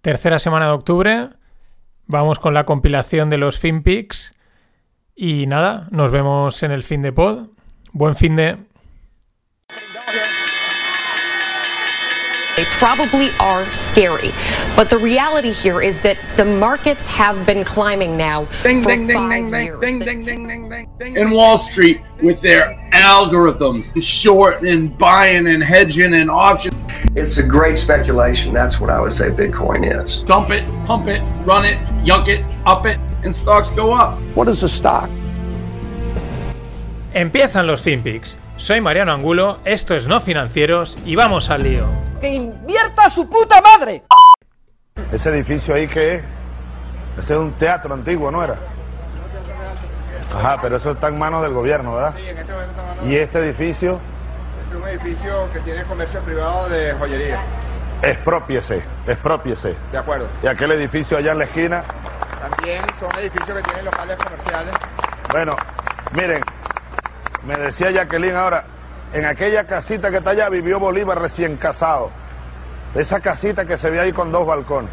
Tercera semana de octubre. Vamos con la compilación de los FinPix. Y nada, nos vemos en el fin de pod. Buen fin de. They probably are scary. But the reality here is that the markets have been climbing now Ding, for ding, ding, five ding, ding, years. ding, ding, ding, ding, ding, ding. And Wall Street with their algorithms and short and buying and hedging and options. It's a great speculation. That's what I would say Bitcoin is. Dump it, pump it, run it, yunk it, up it, and stocks go up. What is a stock? Empiezan los FinPix. Soy Mariano Angulo, esto es No Financieros y vamos al lío. ¡Que invierta su puta madre! Ese edificio ahí que es, ese es un teatro antiguo, ¿no era? Ajá, pero eso está en manos del gobierno, ¿verdad? Sí, en este momento estamos hablando Y este edificio, de un edificio que tiene comercio privado de joyería. expropiese, expropiese. De acuerdo. Y aquel edificio allá en la esquina, También son edificios que tienen locales comerciales. bueno, miren, me decía Jacqueline ahora, en aquella casita que está allá vivió Bolívar recién casado. Esa casita que se ve ahí con dos balcones.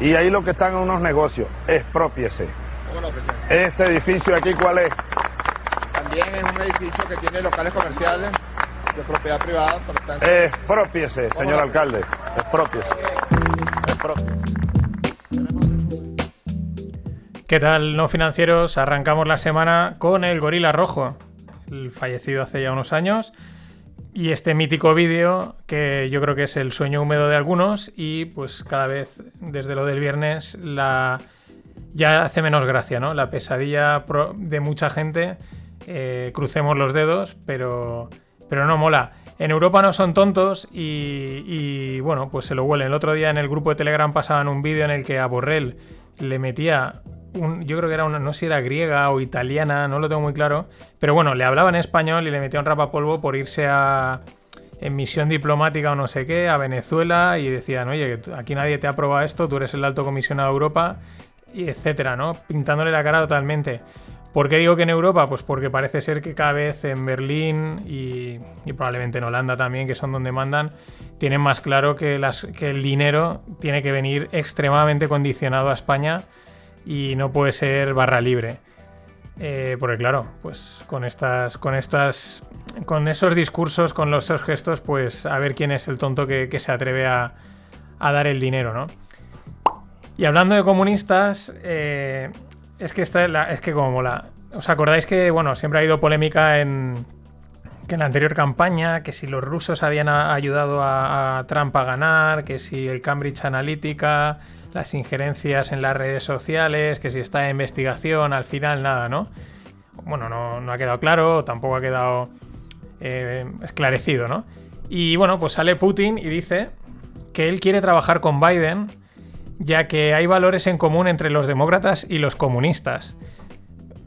Y ahí lo que están unos negocios, expropiese. ¿Cómo lo? Este edificio aquí, ¿cuál es? También es un edificio que tiene locales comerciales de propiedad privada. Por tanto, Expropiese, señor alcalde. Expropiese. Expropiese. ¿Qué tal, no financieros? Arrancamos la semana con el gorila rojo, el fallecido hace ya unos años. Y este mítico vídeo que yo creo que es el sueño húmedo de algunos y pues cada vez desde lo del viernes la ya hace menos gracia, ¿no? La pesadilla de mucha gente, eh, crucemos los dedos, pero, pero no mola. En Europa no son tontos y, y, bueno, pues se lo huelen. El otro día en el grupo de Telegram pasaban un vídeo en el que a Borrell le metía yo creo que era una, no sé si era griega o italiana, no lo tengo muy claro, pero bueno, le hablaba en español y le metía un rapapolvo por irse a en misión diplomática o no sé qué a Venezuela y decían, oye, aquí nadie te ha aprobado esto, tú eres el alto comisionado de Europa, y etcétera, ¿no? Pintándole la cara totalmente. ¿Por qué digo que en Europa? Pues porque parece ser que cada vez en Berlín y, y probablemente en Holanda también, que son donde mandan, tienen más claro que el dinero tiene que venir extremadamente condicionado a España y no puede ser barra libre. Eh, porque claro, pues con estas, con estas, con esos discursos, con los esos gestos, pues a ver quién es el tonto que, se atreve a, a dar el dinero, ¿no? Y hablando de comunistas, eh, es que esta es, la- es que como mola. ¿Os acordáis que, bueno, siempre ha habido polémica en, que en la anterior campaña, que si los rusos habían ayudado a Trump a ganar, que si el Cambridge Analytica, las injerencias en las redes sociales, que si está en investigación, al final nada, ¿no? Bueno, no, no ha quedado claro, tampoco ha quedado eh, esclarecido, ¿no? Y bueno, pues sale Putin y dice que él quiere trabajar con Biden, ya que hay valores en común entre los demócratas y los comunistas.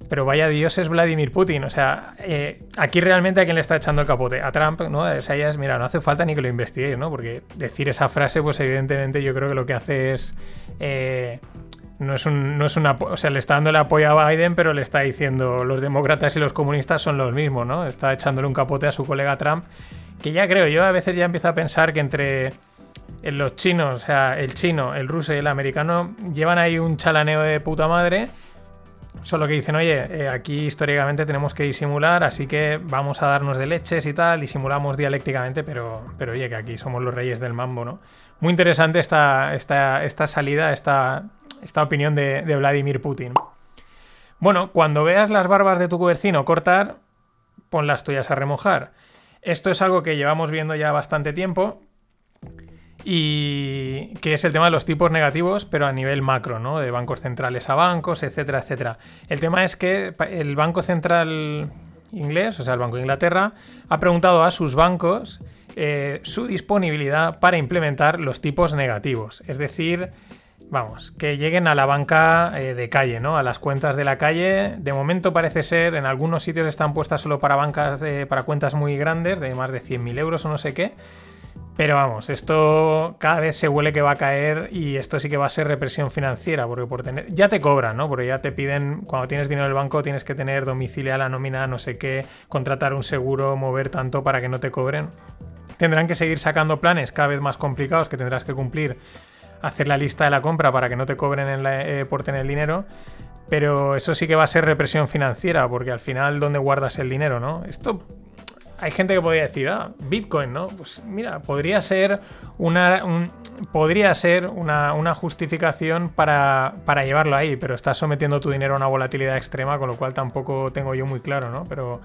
Pero vaya Dios es Vladimir Putin. O sea, eh, aquí realmente a quién le está echando el capote. A Trump, ¿no? O sea, ya es, mira, no hace falta ni que lo investiguéis, ¿no? Porque decir esa frase, pues evidentemente yo creo que lo que hace es. eh, no es un. No es una, o sea, le está dando el apoyo a Biden, pero le está diciendo los demócratas y los comunistas son los mismos, ¿no? Está echándole un capote a su colega Trump. Que ya creo, yo a veces ya empiezo a pensar que entre en los chinos, o sea, el chino, el ruso y el americano llevan ahí un chalaneo de puta madre. Solo que dicen, oye, eh, aquí históricamente tenemos que disimular, así que vamos a darnos de leches y tal, disimulamos dialécticamente, pero, pero oye, que aquí somos los reyes del mambo, ¿no? Muy interesante esta, esta, esta salida, esta, esta opinión de, Vladimir Putin. Bueno, cuando veas las barbas de tu vecino cortar, pon las tuyas a remojar. Esto es algo que llevamos viendo ya bastante tiempo y que es el tema de los tipos negativos, pero a nivel macro, ¿no? De bancos centrales a bancos, etcétera, etcétera. El tema es que el Banco Central inglés, o sea, el Banco de Inglaterra, ha preguntado a sus bancos eh, su disponibilidad para implementar los tipos negativos. Es decir, vamos, que lleguen a la banca eh, de calle, ¿no? A las cuentas de la calle. De momento parece ser, en algunos sitios están puestas solo para bancas de, para cuentas muy grandes, de más de 100.000 euros o no sé qué. Pero vamos, esto cada vez se huele que va a caer y esto sí que va a ser represión financiera, porque por tener. Ya te cobran, ¿no? Porque ya te piden, cuando tienes dinero en el banco, tienes que tener domicilio a la nómina, no sé qué, contratar un seguro, mover tanto para que no te cobren. Tendrán que seguir sacando planes cada vez más complicados que tendrás que cumplir hacer la lista de la compra para que no te cobren eh, por tener dinero. Pero eso sí que va a ser represión financiera, porque al final, ¿dónde guardas el dinero, no? Esto. Hay gente que podría decir, ah, Bitcoin, ¿no? Pues mira, podría ser una, un- podría ser una, una justificación para, para llevarlo ahí, pero estás sometiendo tu dinero a una volatilidad extrema, con lo cual tampoco tengo yo muy claro, ¿no? Pero,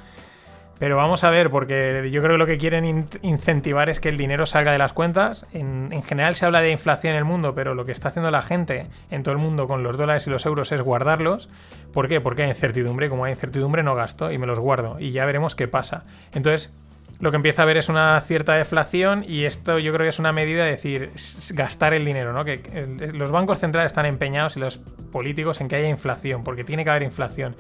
pero vamos a ver, porque yo creo que lo que quieren in- incentivar es que el dinero salga de las cuentas. En, en general se habla de inflación en el mundo, pero lo que está haciendo la gente en todo el mundo con los dólares y los euros es guardarlos. ¿Por qué? Porque hay incertidumbre. Como hay incertidumbre no gasto y me los guardo. Y ya veremos qué pasa. Entonces, lo que empieza a haber es una cierta deflación y esto yo creo que es una medida de decir, gastar el dinero, ¿no? Que los bancos centrales están empeñados y los políticos en que haya inflación, porque tiene que haber inflación.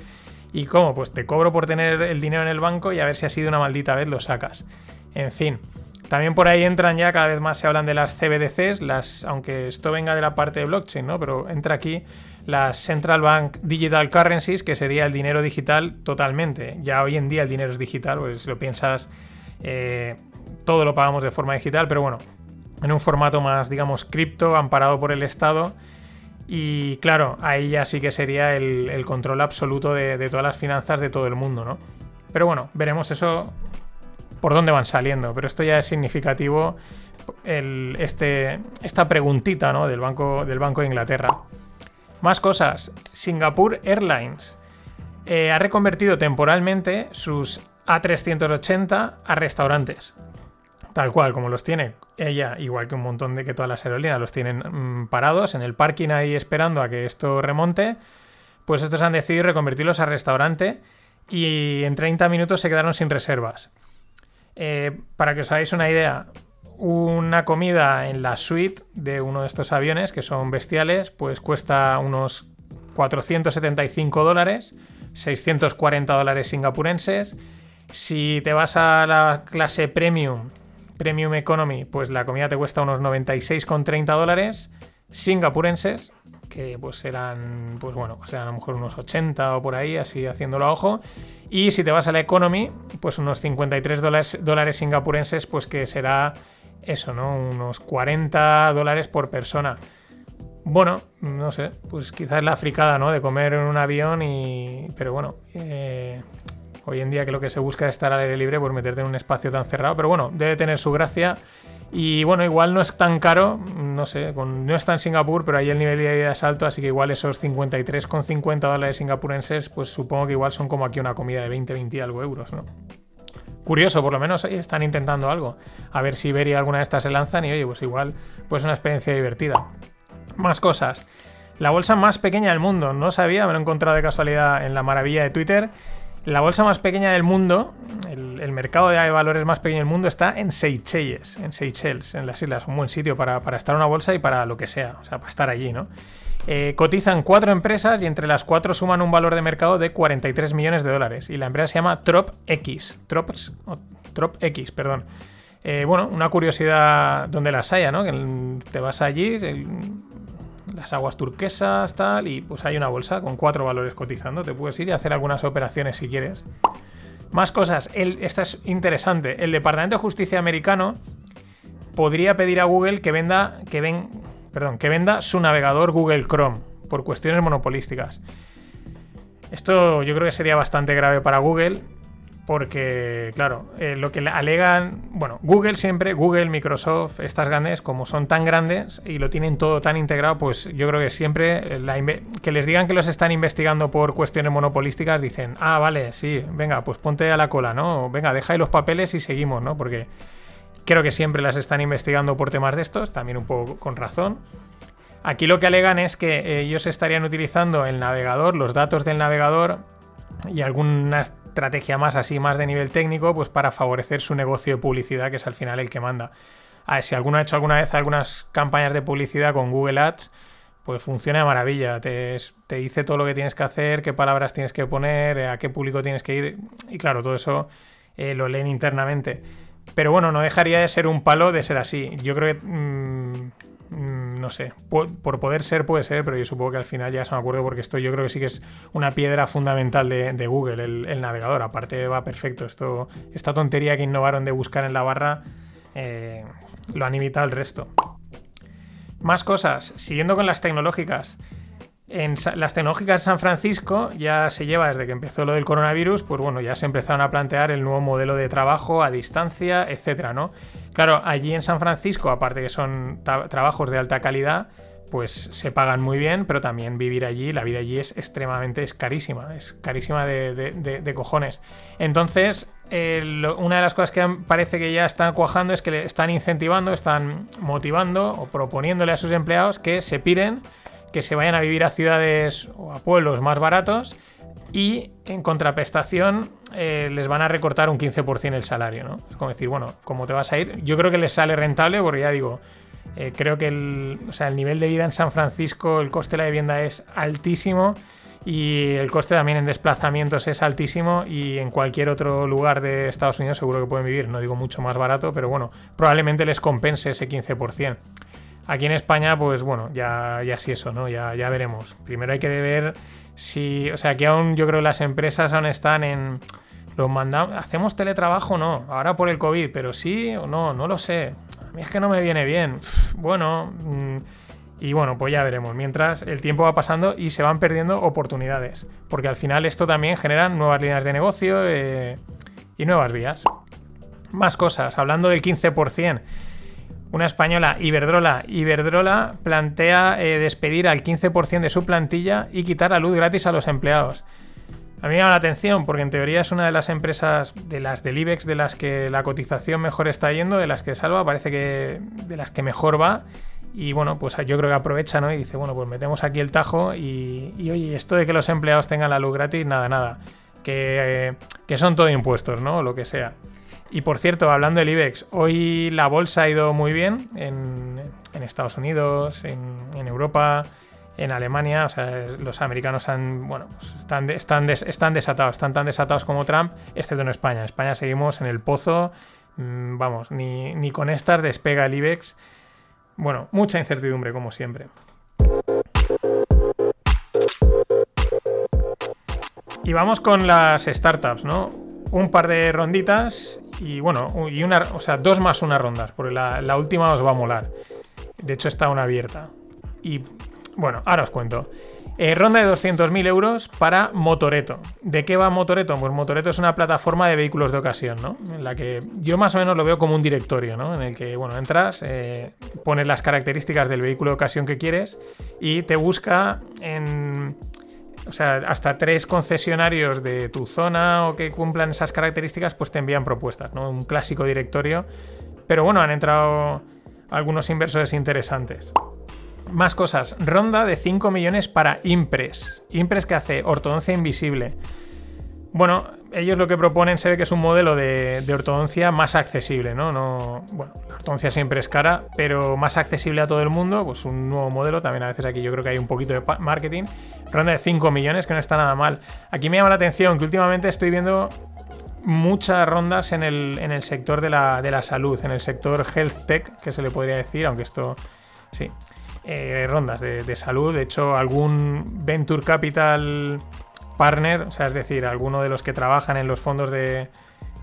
¿Y cómo? Pues te cobro por tener el dinero en el banco y a ver si ha sido una maldita vez lo sacas. En fin. También por ahí entran ya, cada vez más se hablan de las CBDCs, las, aunque esto venga de la parte de blockchain, ¿no? Pero entra aquí las Central Bank Digital Currencies, que sería el dinero digital totalmente. Ya hoy en día el dinero es digital, pues si lo piensas, eh, todo lo pagamos de forma digital, pero bueno, en un formato más, digamos, cripto, amparado por el Estado. Y claro, ahí ya sí que sería el, control absoluto de, de todas las finanzas de todo el mundo, ¿no? Pero bueno, veremos eso por dónde van saliendo. Pero esto ya es significativo, el- este, esta preguntita ¿no? del, banco, del Banco de Inglaterra. Más cosas. Singapore Airlines eh, ha reconvertido temporalmente sus A380 a restaurantes. Tal cual, como los tiene ella, igual que un montón de que todas las aerolíneas los tienen mm, parados en el parking ahí esperando a que esto remonte, pues estos han decidido reconvertirlos a restaurante y en 30 minutos se quedaron sin reservas. Eh, para que os hagáis una idea, una comida en la suite de uno de estos aviones, que son bestiales, pues cuesta unos 475 dólares, 640 dólares singapurenses. Si te vas a la clase premium, premium economy, pues la comida te cuesta unos 96,30 dólares singapurenses, que pues serán, pues bueno, serán a lo mejor unos 80 o por ahí, así haciéndolo a ojo. Y si te vas a la economy, pues unos 53 dólares, singapurenses, pues que será eso, ¿no? Unos 40 dólares por persona. Bueno, no sé, pues quizás la fricada, ¿no? De comer en un avión y... Pero bueno, eh, hoy en día que lo que se busca es estar al aire libre, pues meterte en un espacio tan cerrado. Pero bueno, debe tener su gracia. Y bueno, igual no es tan caro, no sé, no está en Singapur, pero ahí el nivel de vida es alto, así que igual esos 53,50 dólares singapurenses, pues supongo que igual son como aquí una comida de 20, 20 y algo euros, ¿no? Curioso, por lo menos están intentando algo. A ver si Iberia alguna de estas se lanzan y oye, pues igual, pues una experiencia divertida. Más cosas. La bolsa más pequeña del mundo. No sabía, me lo he encontrado de casualidad en la maravilla de Twitter. La bolsa más pequeña del mundo, el, mercado de valores más pequeño del mundo está en Seychelles, en Seychelles, en las islas. Un buen sitio para, para estar una bolsa y para lo que sea, o sea, para estar allí, ¿no? Eh, cotizan cuatro empresas y entre las cuatro suman un valor de mercado de 43 millones de dólares. Y la empresa se llama TropX. Trops, o TropX, perdón. Eh, bueno, una curiosidad donde las haya, ¿no? Que te vas allí, las aguas turquesas, tal, y pues hay una bolsa con cuatro valores cotizando. Te puedes ir y hacer algunas operaciones si quieres. Más cosas. El, esta es interesante. El Departamento de Justicia americano podría pedir a Google que venda, que ven, perdón, que venda su navegador Google Chrome por cuestiones monopolísticas. Esto yo creo que sería bastante grave para Google porque, claro, eh, lo que le alegan, bueno, Google siempre, Google, Microsoft, estas grandes, como son tan grandes y lo tienen todo tan integrado, pues yo creo que siempre eh, que les digan que los están investigando por cuestiones monopolísticas, dicen, ah, vale, sí, venga, pues ponte a la cola, ¿no? Venga, deja ahí los papeles y seguimos, ¿no? Porque creo que siempre las están investigando por temas de estos, también un poco con razón. Aquí lo que alegan es que ellos estarían utilizando el navegador, los datos del navegador y alguna estrategia más así, más de nivel técnico, pues para favorecer su negocio de publicidad, que es al final el que manda. A ver, si alguno ha hecho alguna vez algunas campañas de publicidad con Google Ads, pues funciona de maravilla. Te, te dice todo lo que tienes que hacer, qué palabras tienes que poner, a qué público tienes que ir. Y claro, todo eso eh, lo leen internamente. Pero bueno, no dejaría de ser un palo de ser así. Yo creo que. mm, mm, no sé. po- Por poder ser, puede ser, pero yo supongo que al final ya se me acuerdo porque esto yo creo que sí que es una piedra fundamental de, Google, el, el navegador. Aparte va perfecto. Esto, esta tontería que innovaron de buscar en la barra eh, lo han imitado el resto. Más cosas, siguiendo con las tecnológicas. Las tecnológicas de San Francisco ya se lleva desde que empezó lo del coronavirus, pues bueno, ya se empezaron a plantear el nuevo modelo de trabajo a distancia, etcétera, ¿no? Claro, allí en San Francisco, aparte que son trabajos de alta calidad, pues se pagan muy bien, pero también vivir allí, la vida allí es extremadamente, es carísima, es carísima de, cojones. Entonces, una de las cosas que parece que ya están cuajando es que le están incentivando, están motivando o proponiéndole a sus empleados que se piren que se vayan a vivir a ciudades o a pueblos más baratos y en contraprestación eh, les van a recortar un 15% el salario, ¿no? Es como decir, bueno, ¿cómo te vas a ir? Yo creo que les sale rentable porque ya digo, eh, creo que el, el nivel de vida en San Francisco, el coste de la vivienda es altísimo y el coste también en desplazamientos es altísimo y en cualquier otro lugar de Estados Unidos seguro que pueden vivir, no digo mucho más barato, pero bueno, probablemente les compense ese 15%. Aquí en España, pues bueno, ya, ya sí eso, ¿no? Ya, ya veremos. Primero hay que ver si. O sea, que aún yo creo que las empresas aún están en. Los mandamos. ¿Hacemos teletrabajo? No. Ahora por el COVID, pero sí o no, no lo sé. A mí es que no me viene bien. bueno. Mm, y bueno, pues ya veremos. Mientras el tiempo va pasando y se van perdiendo oportunidades. Porque al final esto también genera nuevas líneas de negocio eh, y nuevas vías. Más cosas. Hablando del 15% una española, Iberdrola. Iberdrola plantea eh, despedir al 15% de su plantilla y quitar la luz gratis a los empleados. A mí me llama la atención porque en teoría es una de las empresas de las del IBEX de las que la cotización mejor está yendo, de las que salva, parece que de las que mejor va. Y bueno, pues yo creo que aprovecha, ¿no? Y dice, bueno, pues metemos aquí el tajo y, oye, esto de que los empleados tengan la luz gratis, nada, nada. Que, eh, que son todo impuestos, ¿no? O lo que sea. Y por cierto, hablando del IBEX, hoy la bolsa ha ido muy bien en, Estados Unidos, en, Europa, en Alemania. O sea, los americanos han, bueno, pues están, están, están desatados, están tan desatados como Trump, excepto en España. En España seguimos en el pozo. Mm, vamos, ni, ni con estas despega el IBEX. Bueno, mucha incertidumbre, como siempre. Y vamos con las startups, ¿no? Un par de ronditas y bueno, y una, o sea, dos más una rondas, porque la, última os va a molar. De hecho, está una abierta. Y bueno, ahora os cuento. Eh, ronda de 200.000 euros para Motoreto. ¿De qué va Motoreto? Pues Motoreto es una plataforma de vehículos de ocasión, ¿no? En la que yo más o menos lo veo como un directorio, ¿no? En el que, bueno, entras, eh, pones las características del vehículo de ocasión que quieres y te busca en o sea, hasta tres concesionarios de tu zona o que cumplan esas características, pues te envían propuestas, ¿no? Un clásico directorio. Pero bueno, han entrado algunos inversores interesantes. Más cosas. Ronda de 5 millones para Impres. Impres que hace ortodoncia invisible. Bueno, ellos lo que proponen se ve que es un modelo de, ortodoncia más accesible, ¿no? ¿no? Bueno, la ortodoncia siempre es cara, pero más accesible a todo el mundo, pues un nuevo modelo, también a veces aquí yo creo que hay un poquito de marketing. Ronda de 5 millones, que no está nada mal. Aquí me llama la atención que últimamente estoy viendo muchas rondas en el, sector de la, salud, en el sector health tech, que se le podría decir, aunque esto, sí, eh, rondas de, de salud. De hecho, algún venture capital partner, o sea, es decir, alguno de los que trabajan en los fondos de,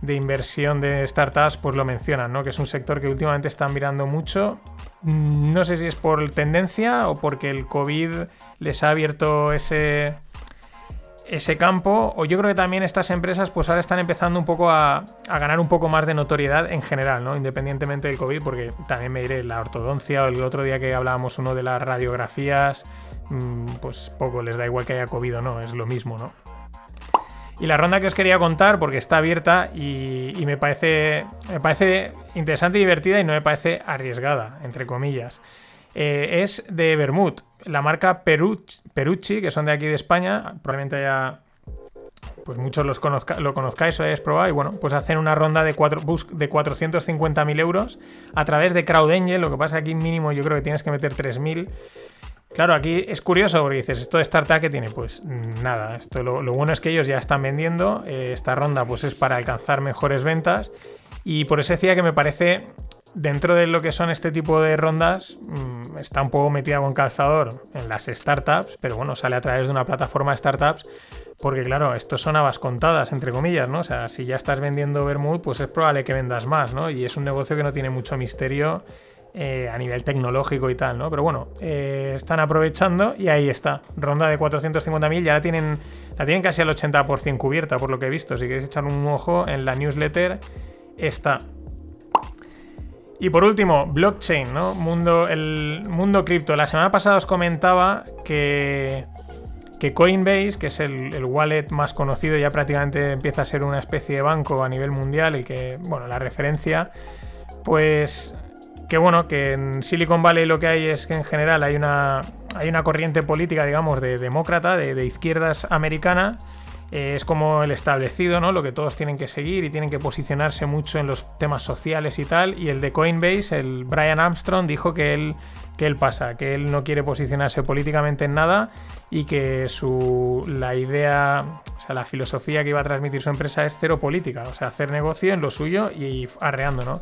inversión de startups, pues lo mencionan, ¿no? Que es un sector que últimamente están mirando mucho. No sé si es por tendencia o porque el COVID les ha abierto ese, ese campo. O yo creo que también estas empresas, pues ahora están empezando un poco a, a, ganar un poco más de notoriedad en general, ¿no? Independientemente del COVID, porque también me diré la ortodoncia o el otro día que hablábamos uno de las radiografías. Mm, pues poco les da igual que haya COVID o no, es lo mismo, ¿no? Y la ronda que os quería contar, porque está abierta y, me, parece, me parece interesante y divertida y no me parece arriesgada, entre comillas. Eh, es de Bermud, la marca Perucci, que son de aquí de España, probablemente haya pues muchos los lo conozcáis o hayáis probado y bueno, pues hacen una ronda de, cuatro, de 450.000 euros a través de CrowdAngel, lo que pasa aquí mínimo yo creo que tienes que meter 3.000 Claro, aquí es curioso porque dices, ¿esto de startup qué tiene? Pues nada, esto lo, bueno es que ellos ya están vendiendo, eh, esta ronda pues es para alcanzar mejores ventas y por eso decía que me parece, dentro de lo que son este tipo de rondas, mm, está un poco metida con calzador en las startups, pero bueno, sale a través de una plataforma de startups porque claro, esto son habas contadas, entre comillas, ¿no? O sea, si ya estás vendiendo Bermud, pues es probable que vendas más, ¿no? Y es un negocio que no tiene mucho misterio eh, a nivel tecnológico y tal, ¿no? Pero bueno, eh, están aprovechando y ahí está. Ronda de 450.000, ya la tienen, la tienen casi al 80% cubierta, por lo que he visto. Si queréis echar un ojo en la newsletter, está. Y por último, blockchain, ¿no? Mundo, el mundo cripto. La semana pasada os comentaba que, que Coinbase, que es el, el, wallet más conocido, ya prácticamente empieza a ser una especie de banco a nivel mundial, el que, bueno, la referencia, pues que bueno, que en Silicon Valley lo que hay es que en general hay una, hay una corriente política, digamos, de demócrata, de, izquierdas americana, eh, es como el establecido, ¿no? Lo que todos tienen que seguir y tienen que posicionarse mucho en los temas sociales y tal. Y el de Coinbase, el Brian Armstrong, dijo que él, que él pasa, que él no quiere posicionarse políticamente en nada y que su, la idea, o sea, la filosofía que iba a transmitir su empresa es cero política, o sea, hacer negocio en lo suyo y arreando, ¿no?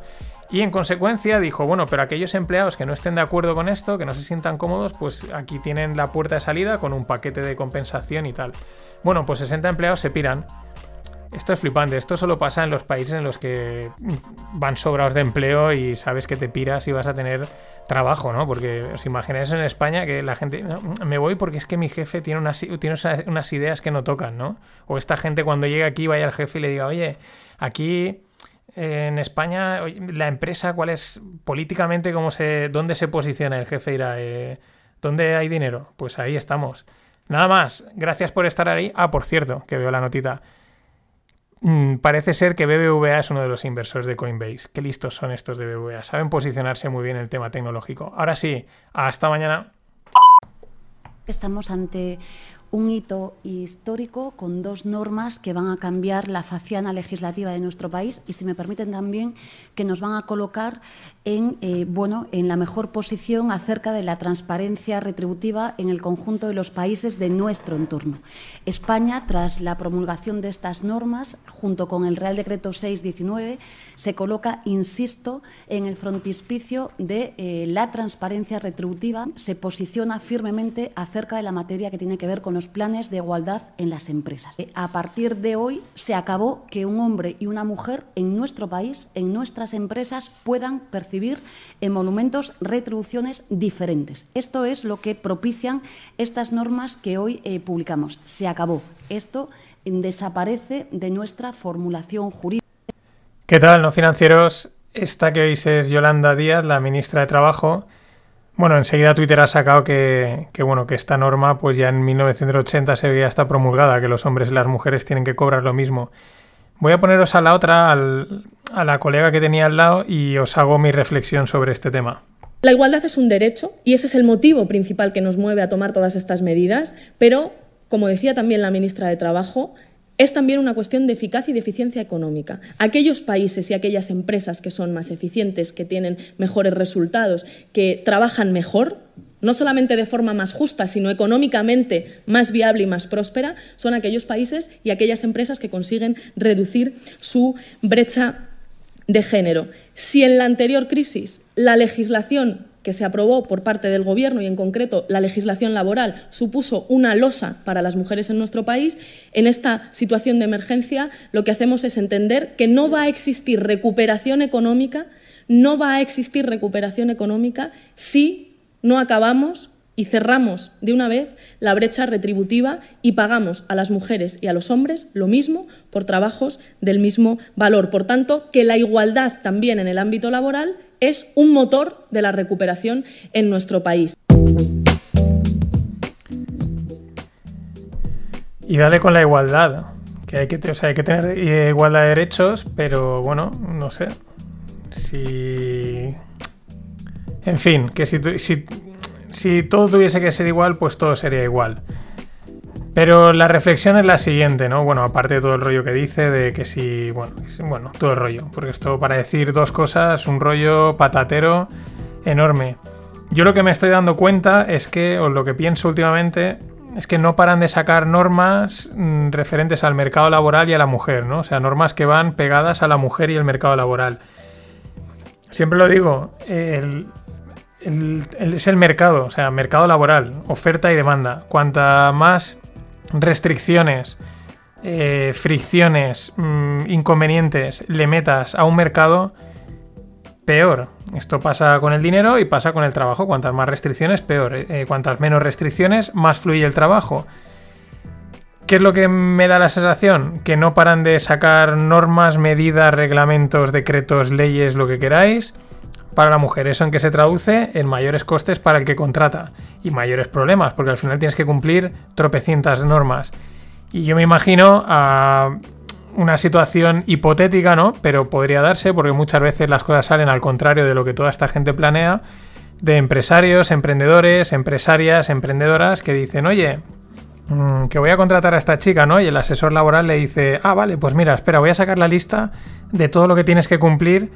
Y en consecuencia dijo, bueno, pero aquellos empleados que no estén de acuerdo con esto, que no se sientan cómodos, pues aquí tienen la puerta de salida con un paquete de compensación y tal. Bueno, pues 60 empleados se piran. Esto es flipante, esto solo pasa en los países en los que van sobrados de empleo y sabes que te piras y vas a tener trabajo, ¿no? Porque os imagináis en España que la gente, no, me voy porque es que mi jefe tiene unas, tiene unas ideas que no tocan, ¿no? O esta gente cuando llega aquí vaya al jefe y le diga, oye, aquí en España, la empresa, ¿cuál es políticamente, cómo se, dónde se posiciona el jefe? Irá, eh, ¿dónde hay dinero? Pues ahí estamos. Nada más, gracias por estar ahí. Ah, por cierto, que veo la notita. Mm, parece ser que BBVA es uno de los inversores de Coinbase. Qué listos son estos de BBVA. Saben posicionarse muy bien en el tema tecnológico. Ahora sí, hasta mañana. Estamos ante un hito histórico con dos normas que van a cambiar la faciana legislativa de nuestro país y, si me permiten también, que nos van a colocar en, eh, bueno, en la mejor posición acerca de la transparencia retributiva en el conjunto de los países de nuestro entorno. España, tras la promulgación de estas normas, junto con el Real Decreto 619, se coloca, insisto, en el frontispicio de eh, la transparencia retributiva, se posiciona firmemente acerca de la materia que tiene que ver con los planes de igualdad en las empresas. A partir de hoy se acabó que un hombre y una mujer en nuestro país, en nuestras empresas, puedan percibir en monumentos retribuciones diferentes. Esto es lo que propician estas normas que hoy eh, publicamos. Se acabó. Esto desaparece de nuestra formulación jurídica. ¿Qué tal, no financieros? Esta que oís es Yolanda Díaz, la ministra de Trabajo bueno, enseguida Twitter ha sacado que, bueno, que esta norma pues ya en 1980 se veía hasta promulgada, que los hombres y las mujeres tienen que cobrar lo mismo. Voy a poneros a la otra, a la colega que tenía al lado, y os hago mi reflexión sobre este tema. La igualdad es un derecho y ese es el motivo principal que nos mueve a tomar todas estas medidas, pero, como decía también la ministra de Trabajo, es también una cuestión de eficacia y de eficiencia económica. Aquellos países y aquellas empresas que son más eficientes, que tienen mejores resultados, que trabajan mejor, no solamente de forma más justa, sino económicamente más viable y más próspera, son aquellos países y aquellas empresas que consiguen reducir su brecha de género. Si en la anterior crisis la legislación que se aprobó por parte del Gobierno y, en concreto, la legislación laboral supuso una losa para las mujeres en nuestro país, en esta situación de emergencia lo que hacemos es entender que no va a existir recuperación económica, no va a existir recuperación económica si no acabamos y cerramos de una vez la brecha retributiva y pagamos a las mujeres y a los hombres lo mismo por trabajos del mismo valor. Por tanto, que la igualdad también en el ámbito laboral es un motor de la recuperación en nuestro país. Y dale con la igualdad, que hay que, tener igualdad de derechos, pero bueno, no sé. Si. En fin, que si todo tuviese que ser igual, pues todo sería igual. Pero la reflexión es la siguiente, ¿no? Bueno, aparte de todo el rollo que dice, de que si, bueno, bueno, todo el rollo, porque esto para decir dos cosas, un rollo patatero enorme. Yo lo que me estoy dando cuenta es que, o lo que pienso últimamente, es que no paran de sacar normas mm, referentes al mercado laboral y a la mujer, ¿no? O sea, normas que van pegadas a la mujer y el mercado laboral. Siempre lo digo, el, es el mercado, o sea, mercado laboral, oferta y demanda. Cuanta más restricciones, eh, fricciones, mmm, inconvenientes le metas a un mercado, peor. Esto pasa con el dinero y pasa con el trabajo. Cuantas más restricciones, peor. Eh, cuantas menos restricciones, más fluye el trabajo. ¿Qué es lo que me da la sensación? Que no paran de sacar normas, medidas, reglamentos, decretos, leyes, lo que queráis para la mujer. ¿Eso en que se traduce? En mayores costes para el que contrata y mayores problemas, porque al final tienes que cumplir tropecientas normas. Y yo me imagino a una situación hipotética, ¿no? Pero podría darse porque muchas veces las cosas salen al contrario de lo que toda esta gente planea, de empresarios, emprendedores, empresarias, emprendedoras que dicen, oye, mm, que voy a contratar a esta chica, ¿no? Y el asesor laboral le dice, ah, vale, pues mira, espera, voy a sacar la lista de todo lo que tienes que cumplir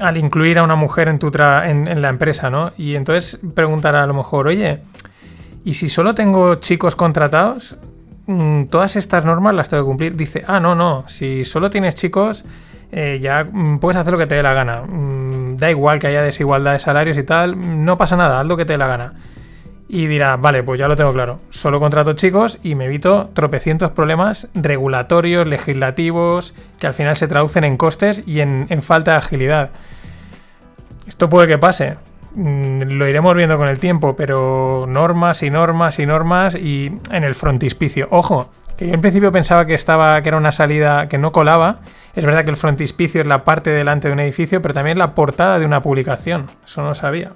al incluir a una mujer en, tu en, la empresa, ¿no? Y entonces preguntará a lo mejor, oye, ¿y si solo tengo chicos contratados? Mm, todas estas normas las tengo que cumplir. Dice, ah, no, no, si solo tienes chicos, eh, ya mm, puedes hacer lo que te dé la gana. Mm, da igual que haya desigualdad de salarios y tal, no pasa nada, haz lo que te dé la gana. Y dirá, vale, pues ya lo tengo claro. Solo contrato chicos y me evito tropecientos problemas regulatorios, legislativos, que al final se traducen en costes y en, falta de agilidad. Esto puede que pase. Mm, lo iremos viendo con el tiempo, pero normas y normas y normas y en el frontispicio. Ojo, que yo en principio pensaba que estaba que era una salida que no colaba. Es verdad que el frontispicio es la parte delante de un edificio, pero también la portada de una publicación. Eso no sabía.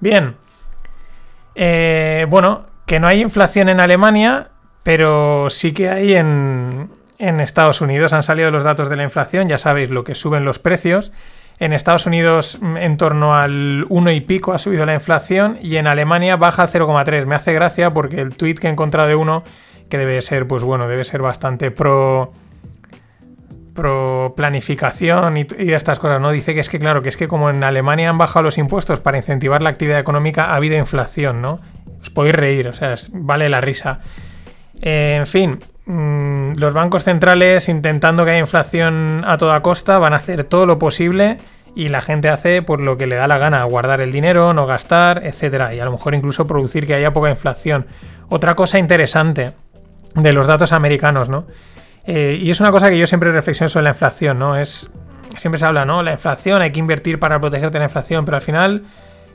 Bien. Eh, bueno, que no hay inflación en Alemania, pero sí que hay en, en Estados Unidos. Han salido los datos de la inflación, ya sabéis lo que suben los precios. En Estados Unidos mm, en torno al 1 y pico ha subido la inflación y en Alemania baja 0,3. Me hace gracia porque el tweet que he encontrado de uno, que debe ser, pues bueno, debe ser bastante pro pro planificación y, estas cosas, ¿no? Dice que es que, claro, que es que como en Alemania han bajado los impuestos para incentivar la actividad económica, ha habido inflación, ¿no? Os podéis reír, o sea, vale la risa. en fin, Mm, los bancos centrales intentando que haya inflación a toda costa van a hacer todo lo posible y la gente hace por lo que le da la gana, guardar el dinero, no gastar, etcétera, y a lo mejor incluso producir que haya poca inflación. Otra cosa interesante de los datos americanos, ¿no? Eh, y es una cosa que yo siempre reflexiono sobre la inflación, ¿no? Es siempre se habla, ¿no? La inflación, hay que invertir para protegerte de la inflación, pero al final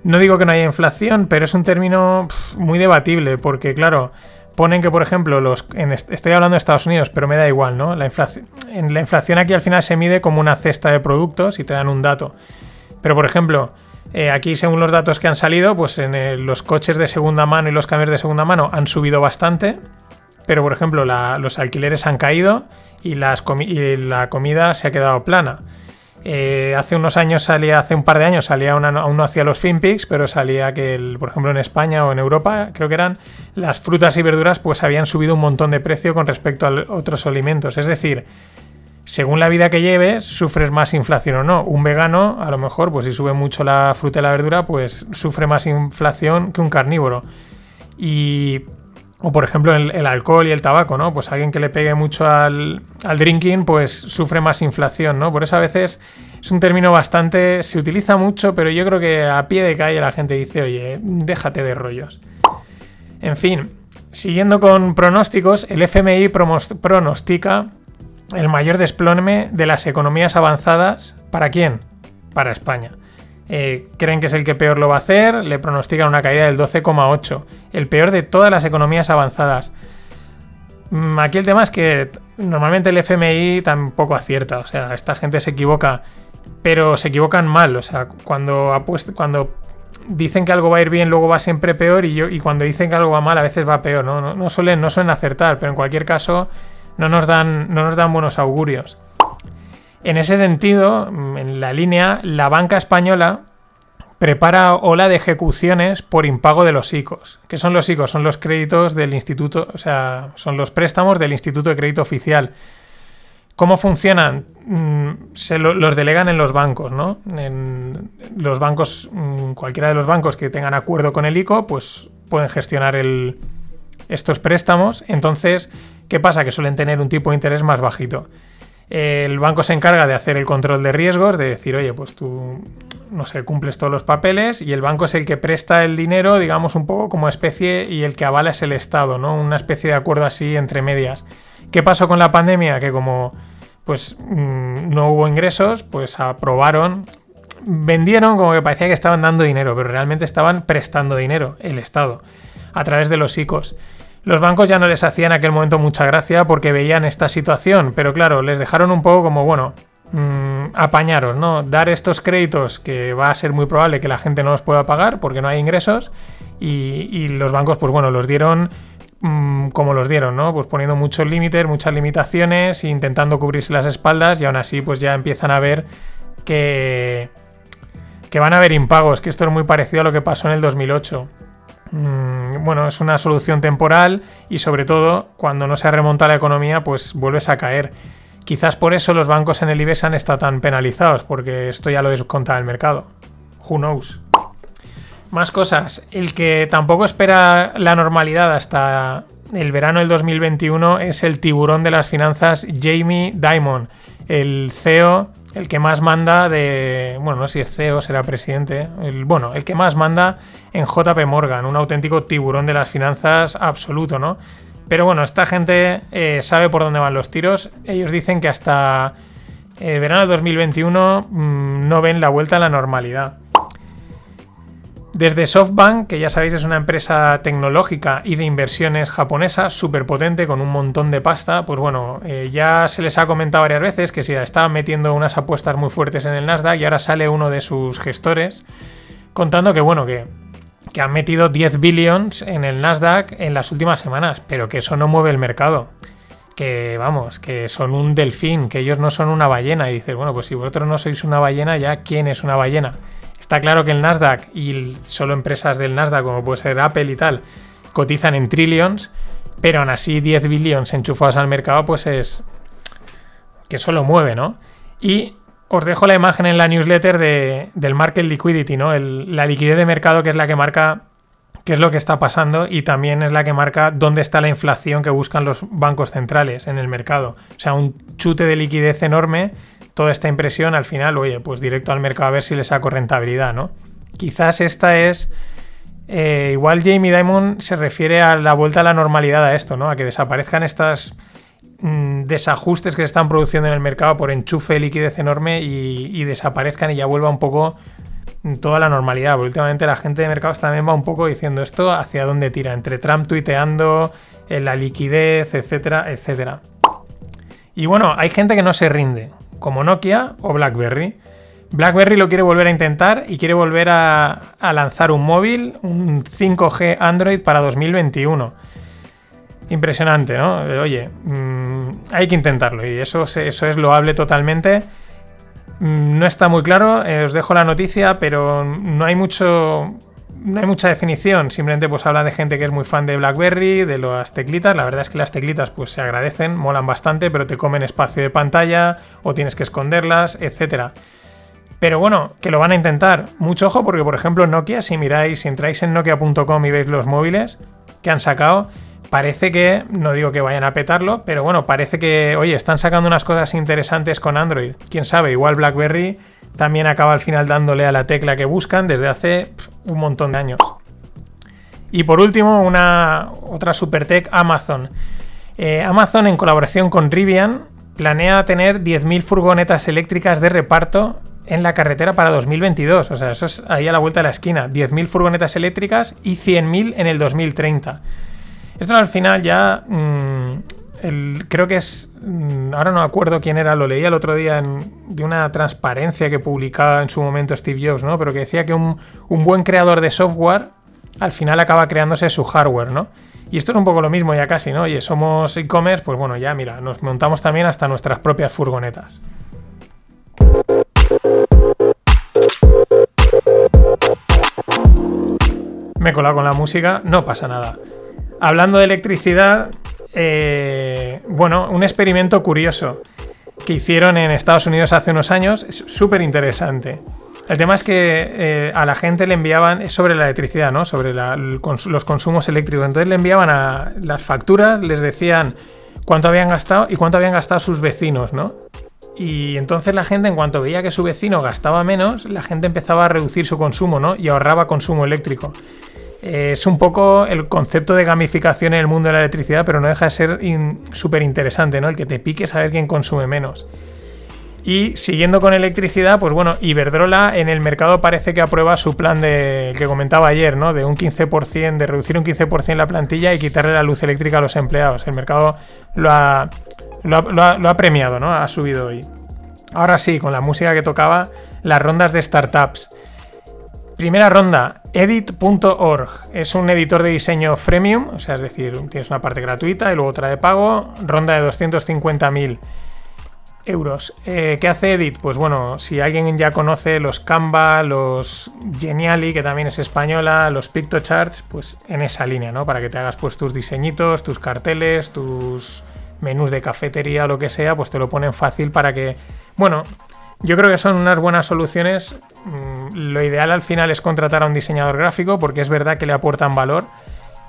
no digo que no haya inflación, pero es un término muy debatible, porque claro, ponen que, por ejemplo, los estoy hablando de Estados Unidos, pero me da igual, ¿no? La inflación, en la inflación aquí al final se mide como una cesta de productos y te dan un dato. Pero, por ejemplo, eh, aquí según los datos que han salido, pues en los coches de segunda mano y los camiones de segunda mano han subido bastante. Pero, por ejemplo, los alquileres han caído y, la comida se ha quedado plana. Eh, hace unos años salía, hace un par de años salía una, aún no hacía los FinPix, pero salía que, por ejemplo, en España o en Europa, creo que eran las frutas y verduras, pues habían subido un montón de precio con respecto a otros alimentos. Es decir, según la vida que lleves, sufres más inflación o no. Un vegano, a lo mejor, pues si sube mucho la fruta y la verdura, pues sufre más inflación que un carnívoro. Y o por ejemplo el, alcohol y el tabaco, ¿no? Pues alguien que le pegue mucho al, drinking, pues sufre más inflación, ¿no? Por eso a veces es un término bastante... se utiliza mucho, pero yo creo que a pie de calle la gente dice, oye, déjate de rollos. En fin, siguiendo con pronósticos, el FMI pronostica el mayor desplome de las economías avanzadas. ¿Para quién? Para España. Eh, creen que es el que peor lo va a hacer, le pronostican una caída del 12,8, el peor de todas las economías avanzadas. Mm, aquí el tema es que normalmente el FMI tampoco acierta, o sea, esta gente se equivoca, pero se equivocan mal, o sea, cuando, dicen que algo va a ir bien, luego va siempre peor, y, cuando dicen que algo va mal, a veces va peor, ¿no? No, suelen, acertar, pero en cualquier caso no nos dan buenos augurios. En ese sentido, en la línea, la banca española prepara ola de ejecuciones por impago de los ICOs. ¿Qué son los ICOs? Son los créditos del instituto, o sea, son los préstamos del Instituto de Crédito Oficial. ¿Cómo funcionan? Mm, se los delegan en los bancos, ¿no? En los bancos, mm, cualquiera de los bancos que tengan acuerdo con el ICO, pues pueden gestionar estos préstamos. Entonces, ¿qué pasa? Que suelen tener un tipo de interés más bajito el banco se encarga de hacer el control de riesgos, de decir, oye, pues tú, no sé, cumples todos los papeles y el banco es el que presta el dinero, digamos, un poco como especie y el que avala es el Estado, ¿no? Una especie de acuerdo así entre medias. ¿Qué pasó con la pandemia? Que como pues mm, no hubo ingresos, pues aprobaron, vendieron como que parecía que estaban dando dinero, pero realmente estaban prestando dinero, el Estado, a través de los ICOs. Los bancos ya no les hacían en aquel momento mucha gracia porque veían esta situación, pero claro, les dejaron un poco como, bueno, mm, apañaros, ¿no? Dar estos créditos que va a ser muy probable que la gente no los pueda pagar porque no hay ingresos y, los bancos, pues bueno, los dieron mm, como los dieron, ¿no? Pues poniendo muchos límites, muchas limitaciones, intentando cubrirse las espaldas y aún así pues ya empiezan a ver que, que van a haber impagos, que esto es muy parecido a lo que pasó en el 2008. Mm, bueno, es una solución temporal y sobre todo cuando no se remonta la economía pues vuelves a caer. Quizás por eso los bancos en el IBEX han estado tan penalizados, porque esto ya lo desconta el mercado. Who knows? Más cosas. El que tampoco espera la normalidad hasta el verano del 2021 es el tiburón de las finanzas Jamie Dimon, el CEO el que más manda de. Bueno, no sé si es CEO, será presidente. El, bueno, el que más manda en JP Morgan, un auténtico tiburón de las finanzas absoluto, ¿no? Pero bueno, esta gente eh, sabe por dónde van los tiros. Ellos dicen que hasta el verano de 2021 mmm, no ven la vuelta a la normalidad. Desde SoftBank, que ya sabéis es una empresa tecnológica y de inversiones japonesa, súper potente, con un montón de pasta, pues bueno, eh, ya se les ha comentado varias veces que se estaban metiendo unas apuestas muy fuertes en el Nasdaq y ahora sale uno de sus gestores contando que bueno, que, que han metido 10 billions en el Nasdaq en las últimas semanas, pero que eso no mueve el mercado. Que vamos, que son un delfín, que ellos no son una ballena. Y dices, bueno, pues si vosotros no sois una ballena, ya ¿quién es una ballena? Está claro que el Nasdaq y solo empresas del Nasdaq, como puede ser Apple y tal, cotizan en trillions, pero aún así 10 billions enchufados al mercado, pues es que solo mueve, ¿no? Y os dejo la imagen en la newsletter de, del Market Liquidity, ¿no? La liquidez de mercado, que es la que marca qué es lo que está pasando y también es la que marca dónde está la inflación que buscan los bancos centrales en el mercado. O sea, un chute de liquidez enorme toda esta impresión, al final, oye, pues directo al mercado a ver si le saco rentabilidad, ¿no? Quizás esta es. Eh, igual Jamie Dimon se refiere a la vuelta a la normalidad a esto, ¿no? A que desaparezcan estas mm, desajustes que se están produciendo en el mercado por enchufe de liquidez enorme y, desaparezcan y ya vuelva un poco toda la normalidad. Porque últimamente la gente de mercados también va un poco diciendo esto hacia dónde tira, entre Trump tuiteando, eh, la liquidez, etcétera, etcétera. Y bueno, hay gente que no se rinde como Nokia o BlackBerry. BlackBerry lo quiere volver a intentar y quiere volver a, lanzar un móvil, un 5G Android para 2021. Impresionante, ¿no? Oye, mmm, hay que intentarlo y eso, eso es loable totalmente. Mm, no está muy claro, eh, os dejo la noticia, pero no hay mucho no hay mucha definición, simplemente pues habla de gente que es muy fan de BlackBerry, de las teclitas, la verdad es que las teclitas pues se agradecen, molan bastante, pero te comen espacio de pantalla o tienes que esconderlas, etcétera. Pero bueno, que lo van a intentar. Mucho ojo porque por ejemplo Nokia, si miráis, si entráis en nokia.com y veis los móviles que han sacado, parece que, no digo que vayan a petarlo, pero bueno, parece que, oye, están sacando unas cosas interesantes con Android. Quién sabe, igual BlackBerry también acaba al final dándole a la tecla que buscan desde hace un montón de años. Y por último, una otra super tech, Amazon. Eh, Amazon, en colaboración con Rivian, planea tener 10.000 furgonetas eléctricas de reparto en la carretera para 2022. O sea, eso es ahí a la vuelta de la esquina. 10.000 furgonetas eléctricas y 100.000 en el 2030. Esto al final ya mmm, creo que es, mm, ahora no acuerdo quién era, lo leía el otro día de una transparencia que publicaba en su momento Steve Jobs, ¿no? Pero que decía que un, un buen creador de software al final acaba creándose su hardware, ¿no? Y esto es un poco lo mismo ya casi, ¿no? Oye, somos e-commerce, pues bueno, ya mira, nos montamos también hasta nuestras propias furgonetas. Me he colado con la música, no pasa nada. Hablando de electricidad, eh, bueno, un experimento curioso que hicieron en Estados Unidos hace unos años, es súper interesante. El tema es que eh, a la gente le enviaban, es sobre la electricidad, ¿no? Sobre los consumos eléctricos. Entonces le enviaban a las facturas, les decían cuánto habían gastado y cuánto habían gastado sus vecinos, ¿no? Y entonces la gente, en cuanto veía que su vecino gastaba menos, la gente empezaba a reducir su consumo, ¿no? Y ahorraba consumo eléctrico. Es un poco el concepto de gamificación en el mundo de la electricidad, pero no deja de ser súper interesante, ¿no? El que te pique saber quién consume menos. Y siguiendo con electricidad, pues bueno, Iberdrola en el mercado parece que aprueba su plan de que comentaba ayer, ¿no? De un 15%, de reducir un 15% la plantilla y quitarle la luz eléctrica a los empleados. El mercado lo ha, lo ha, premiado, ¿no? Ha subido hoy. Ahora sí, con la música que tocaba, las rondas de startups. Primera ronda, edit.org. Es un editor de diseño freemium, o sea, es decir, tienes una parte gratuita y luego otra de pago. Ronda de 250.000 euros. Eh, ¿Qué hace Edit? Pues bueno, si alguien ya conoce los Canva, los Geniali, que también es española, los PictoCharts, pues en esa línea, ¿no? Para que te hagas pues tus diseñitos, tus carteles, tus menús de cafetería o lo que sea, pues te lo ponen fácil para que, bueno, yo creo que son unas buenas soluciones. Mm, lo ideal al final es contratar a un diseñador gráfico porque es verdad que le aportan valor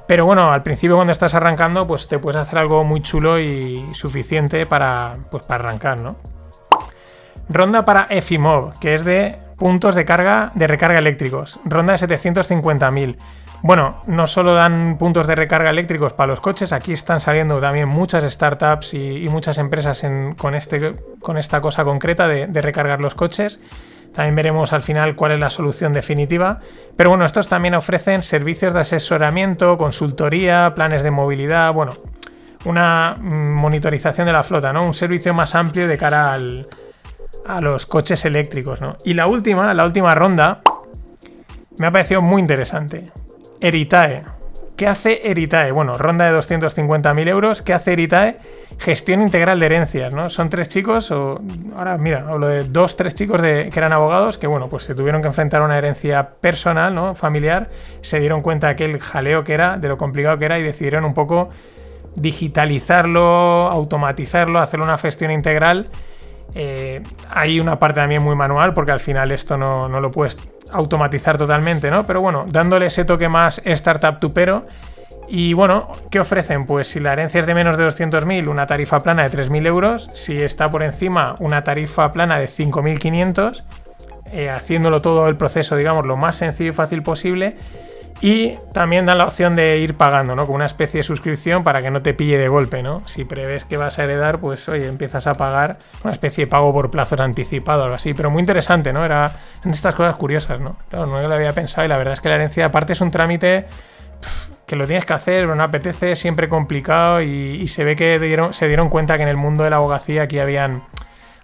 pero bueno, al principio cuando estás arrancando, pues te puedes hacer algo muy chulo y suficiente para, pues, para arrancar, ¿no? Ronda para Efimob, que es de puntos de carga de recarga eléctricos. Ronda de 750.000. Bueno, no solo dan puntos de recarga eléctricos para los coches, aquí están saliendo también muchas startups y, muchas empresas con, este, con esta cosa concreta de, de recargar los coches. También veremos al final cuál es la solución definitiva. Pero bueno, estos también ofrecen servicios de asesoramiento, consultoría, planes de movilidad, bueno, una mm, monitorización de la flota, ¿no? Un servicio más amplio de cara a los coches eléctricos, ¿no? Y la última, la última ronda, me ha parecido muy interesante. Eritae. ¿Qué hace Eritae? Bueno, ronda de 250.000 euros. ¿Qué hace Eritae? Gestión integral de herencias, ¿no? Son tres chicos, o ahora mira, hablo de dos, tres chicos de, que eran abogados que, bueno, pues se tuvieron que enfrentar a una herencia personal, ¿no? Familiar, se dieron cuenta de aquel jaleo que era, de lo complicado que era y decidieron un poco digitalizarlo, automatizarlo, hacer una gestión integral. Eh, hay una parte también muy manual porque al final esto no, no lo puedes automatizar totalmente, ¿no? Pero bueno, dándole ese toque más startup tupero. Y bueno, ¿qué ofrecen? Pues si la herencia es de menos de 200.000, una tarifa plana de 3.000 euros. Si está por encima, una tarifa plana de 5.500. Eh, haciéndolo todo el proceso, digamos, lo más sencillo y fácil posible. Y también dan la opción de ir pagando, ¿no? Con una especie de suscripción para que no te pille de golpe, ¿no? Si prevés que vas a heredar, pues oye, empiezas a pagar una especie de pago por plazos anticipados o algo así. Pero muy interesante, ¿no? Era de estas cosas curiosas, ¿no? Claro, no lo había pensado y la verdad es que la herencia, aparte, es un trámite que lo tienes que hacer, no apetece, siempre complicado y, se ve que dieron, se dieron cuenta que en el mundo de la abogacía aquí habían,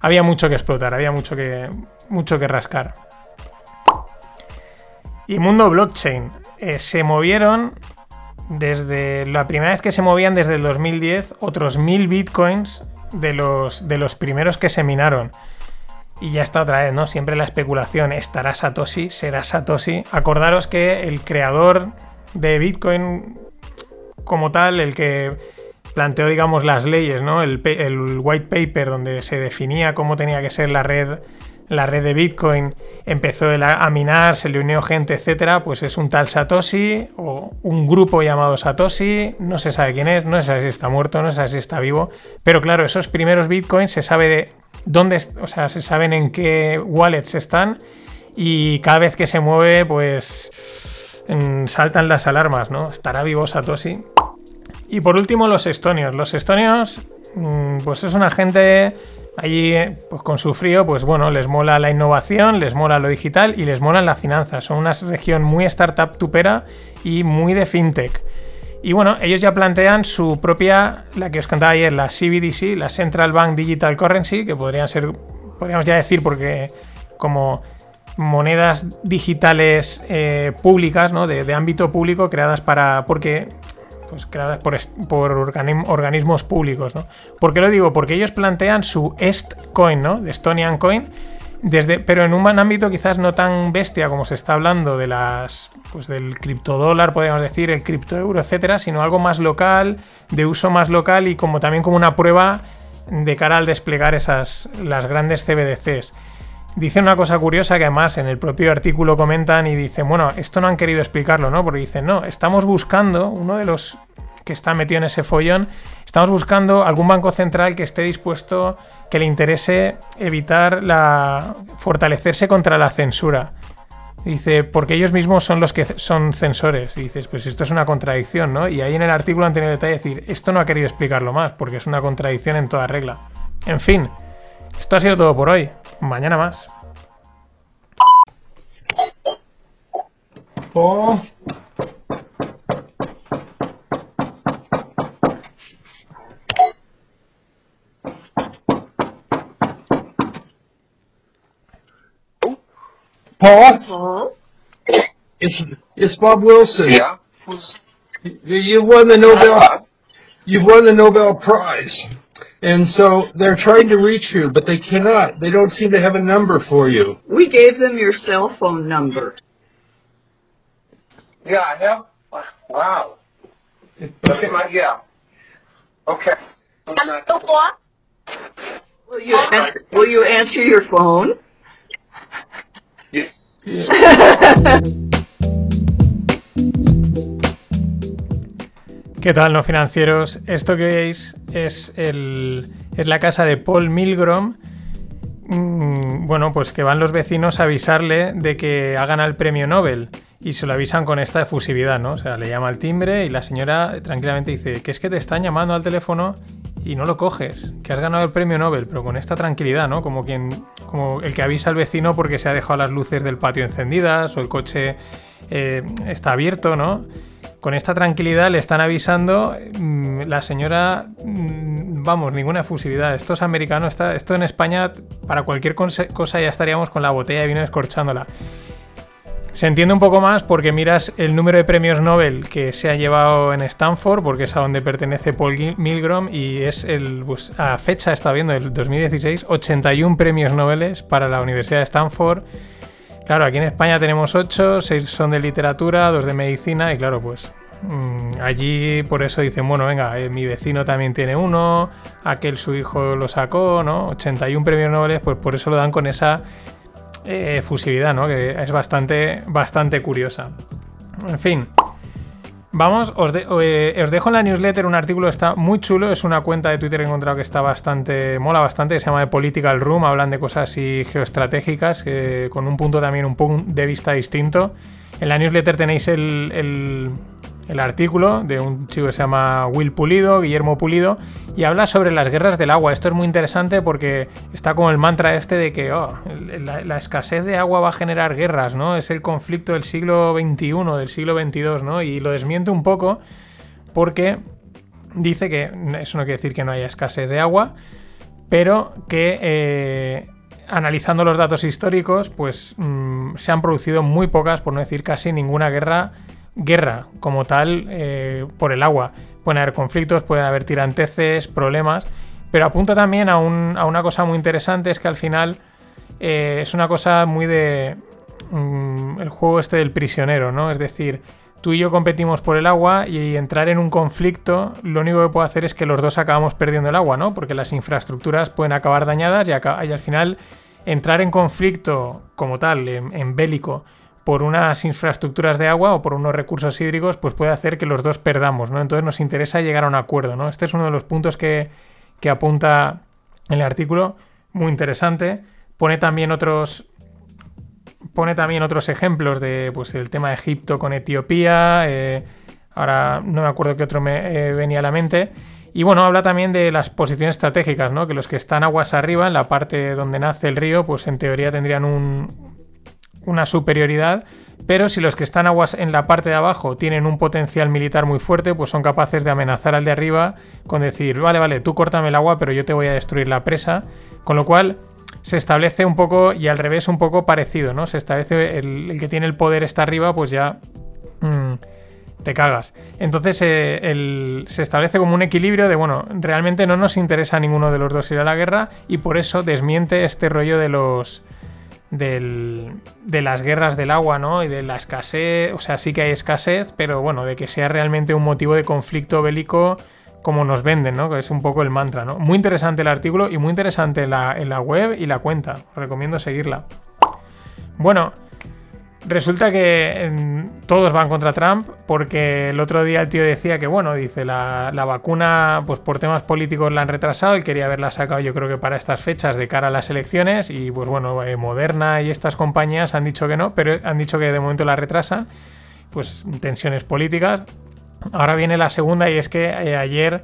había mucho que explotar, había mucho que, mucho que rascar. Y mundo blockchain. Eh, se movieron desde la primera vez que se movían desde el 2010 otros mil bitcoins de los, de los primeros que se minaron. Y ya está otra vez, ¿no? Siempre la especulación, ¿estará Satoshi? ¿Será Satoshi? Acordaros que el creador de Bitcoin como tal, el que planteó, digamos, las leyes, ¿no? El, el white paper donde se definía cómo tenía que ser la red la red de Bitcoin empezó a minar, se le unió gente, etcétera, pues es un tal Satoshi o un grupo llamado Satoshi, no se sabe quién es, no se sabe si está muerto, no se sabe si está vivo, pero claro, esos primeros Bitcoins se sabe de dónde, o sea, se saben en qué wallets están y cada vez que se mueve, pues mm, saltan las alarmas, ¿no? ¿Estará vivo Satoshi? Y por último, los estonios. Los estonios, mm, pues es una gente Allí, pues con su frío, pues bueno, les mola la innovación, les mola lo digital y les mola la finanza. Son una región muy startup tupera y muy de fintech. Y bueno, ellos ya plantean su propia, la que os contaba ayer, la CBDC, la Central Bank Digital Currency, que podrían ser, podríamos ya decir, porque como monedas digitales eh, públicas, ¿no? De, de, ámbito público, creadas para. Porque pues creadas por, por organismos públicos, ¿no? ¿Por qué lo digo? Porque ellos plantean su Est Coin, ¿no? De Estonian Coin, desde, pero en un ámbito quizás no tan bestia como se está hablando de las, pues del criptodólar, podríamos decir, el criptoeuro, etcétera, sino algo más local, de uso más local y como también como una prueba de cara al desplegar esas, las grandes CBDCs. Dicen una cosa curiosa que además en el propio artículo comentan y dicen, bueno, esto no han querido explicarlo, ¿no? Porque dicen, no, estamos buscando, uno de los que está metido en ese follón, estamos buscando algún banco central que esté dispuesto, que le interese evitar la. fortalecerse contra la censura. Dice, porque ellos mismos son los que son censores. Y dices, pues esto es una contradicción, ¿no? Y ahí en el artículo han tenido detalle de decir, esto no ha querido explicarlo más, porque es una contradicción en toda regla. En fin, esto ha sido todo por hoy. Mañana más. Oh. Paul? Paul? Paul? It's, it's Bob Wilson. Yeah. You, you won the Nobel. Uh-huh. You've won the Nobel Prize. And so they're trying to reach you, but they cannot. They don't seem to have a number for you. We gave them your cell phone number. Yeah, I have. Wow. Okay. My, yeah. Okay. Will you answer, will you answer your phone? ¿Qué tal, no financieros? Esto que veis es, el, es la casa de Paul Milgrom. Mm, bueno, pues que van los vecinos a avisarle de que hagan al premio Nobel y se lo avisan con esta efusividad, ¿no? O sea, le llama al timbre y la señora tranquilamente dice que es que te están llamando al teléfono y no lo coges, que has ganado el premio Nobel, pero con esta tranquilidad, ¿no? Como quien como el que avisa al vecino porque se ha dejado las luces del patio encendidas o el coche eh, está abierto, ¿no? Con esta tranquilidad le están avisando, mmm, la señora, mmm, vamos, ninguna efusividad. Esto es americano, esto en España, para cualquier cosa ya estaríamos con la botella de vino descorchándola. Se entiende un poco más porque miras el número de premios Nobel que se ha llevado en Stanford, porque es a donde pertenece Paul Milgrom, y es el, pues, a fecha, está viendo, el 2016, 81 premios Nobel para la Universidad de Stanford. Claro, aquí en España tenemos 8, 6 son de literatura, 2 de medicina, y claro, pues mmm, allí por eso dicen, bueno, venga, eh, mi vecino también tiene uno, aquel su hijo lo sacó, ¿no? 81 premios Nobel, pues por eso lo dan con esa eh, efusividad, ¿no? Que es bastante, bastante curiosa. En fin. Vamos, os, eh, os, dejo en la newsletter un artículo que está muy chulo. Es una cuenta de Twitter que he encontrado que está bastante. mola bastante. Que se llama The Political Room. Hablan de cosas así geoestratégicas. Con un punto también, un punto de vista distinto. En la newsletter tenéis el, el, el, artículo de un chico que se llama Will Pulido, Guillermo Pulido, y habla sobre las guerras del agua. Esto es muy interesante porque está como el mantra este de que oh, la, escasez de agua va a generar guerras, ¿no? Es el conflicto del siglo XXI, del siglo XXII, ¿no? Y lo desmiente un poco porque dice que eso no quiere decir que no haya escasez de agua, pero que... Eh, analizando los datos históricos, pues mmm, se han producido muy pocas, por no decir casi ninguna guerra, guerra como tal eh, por el agua. Pueden haber conflictos, pueden haber tiranteces, problemas, pero apunta también a, un, a una cosa muy interesante, es que al final eh, es una cosa muy de mmm, el juego este del prisionero, ¿no? Es decir, tú y yo competimos por el agua y entrar en un conflicto, lo único que puede hacer es que los dos acabamos perdiendo el agua, ¿no? Porque las infraestructuras pueden acabar dañadas y al final entrar en conflicto como tal, en, en, bélico, por unas infraestructuras de agua o por unos recursos hídricos, pues puede hacer que los dos perdamos, ¿no? Entonces nos interesa llegar a un acuerdo, ¿no? Este es uno de los puntos que, que apunta el artículo, muy interesante. Pone también otros pone también otros ejemplos de pues el tema de Egipto con Etiopía. Eh, ahora no me acuerdo qué otro me eh, venía a la mente. Y bueno, habla también de las posiciones estratégicas, ¿no? Que los que están aguas arriba, en la parte donde nace el río, pues en teoría tendrían un, una superioridad. Pero si los que están aguas en la parte de abajo tienen un potencial militar muy fuerte, pues son capaces de amenazar al de arriba con decir, vale, vale, tú córtame el agua, pero yo te voy a destruir la presa. Con lo cual, se establece un poco, y al revés, un poco parecido, ¿no? Se establece el, que tiene el poder está arriba, pues ya mmm, te cagas. Entonces eh, se establece como un equilibrio de, bueno, realmente no nos interesa a ninguno de los dos ir a la guerra, y por eso desmiente este rollo de los. Del, de las guerras del agua, ¿no? Y de la escasez, o sea, sí que hay escasez, pero bueno, de que sea realmente un motivo de conflicto bélico como nos venden, ¿no? Que es un poco el mantra, ¿no? Muy interesante el artículo y muy interesante la, en la web y la cuenta. Os recomiendo seguirla. Bueno, Resulta que em, todos van contra Trump porque el otro día el tío decía que, bueno, dice, la, la vacuna, pues por temas políticos la han retrasado, él quería haberla sacado yo creo que para estas fechas de cara a las elecciones y pues bueno, eh, Moderna y estas compañías han dicho que no, pero han dicho que de momento la retrasan, pues tensiones políticas. Ahora viene la segunda y es que eh, ayer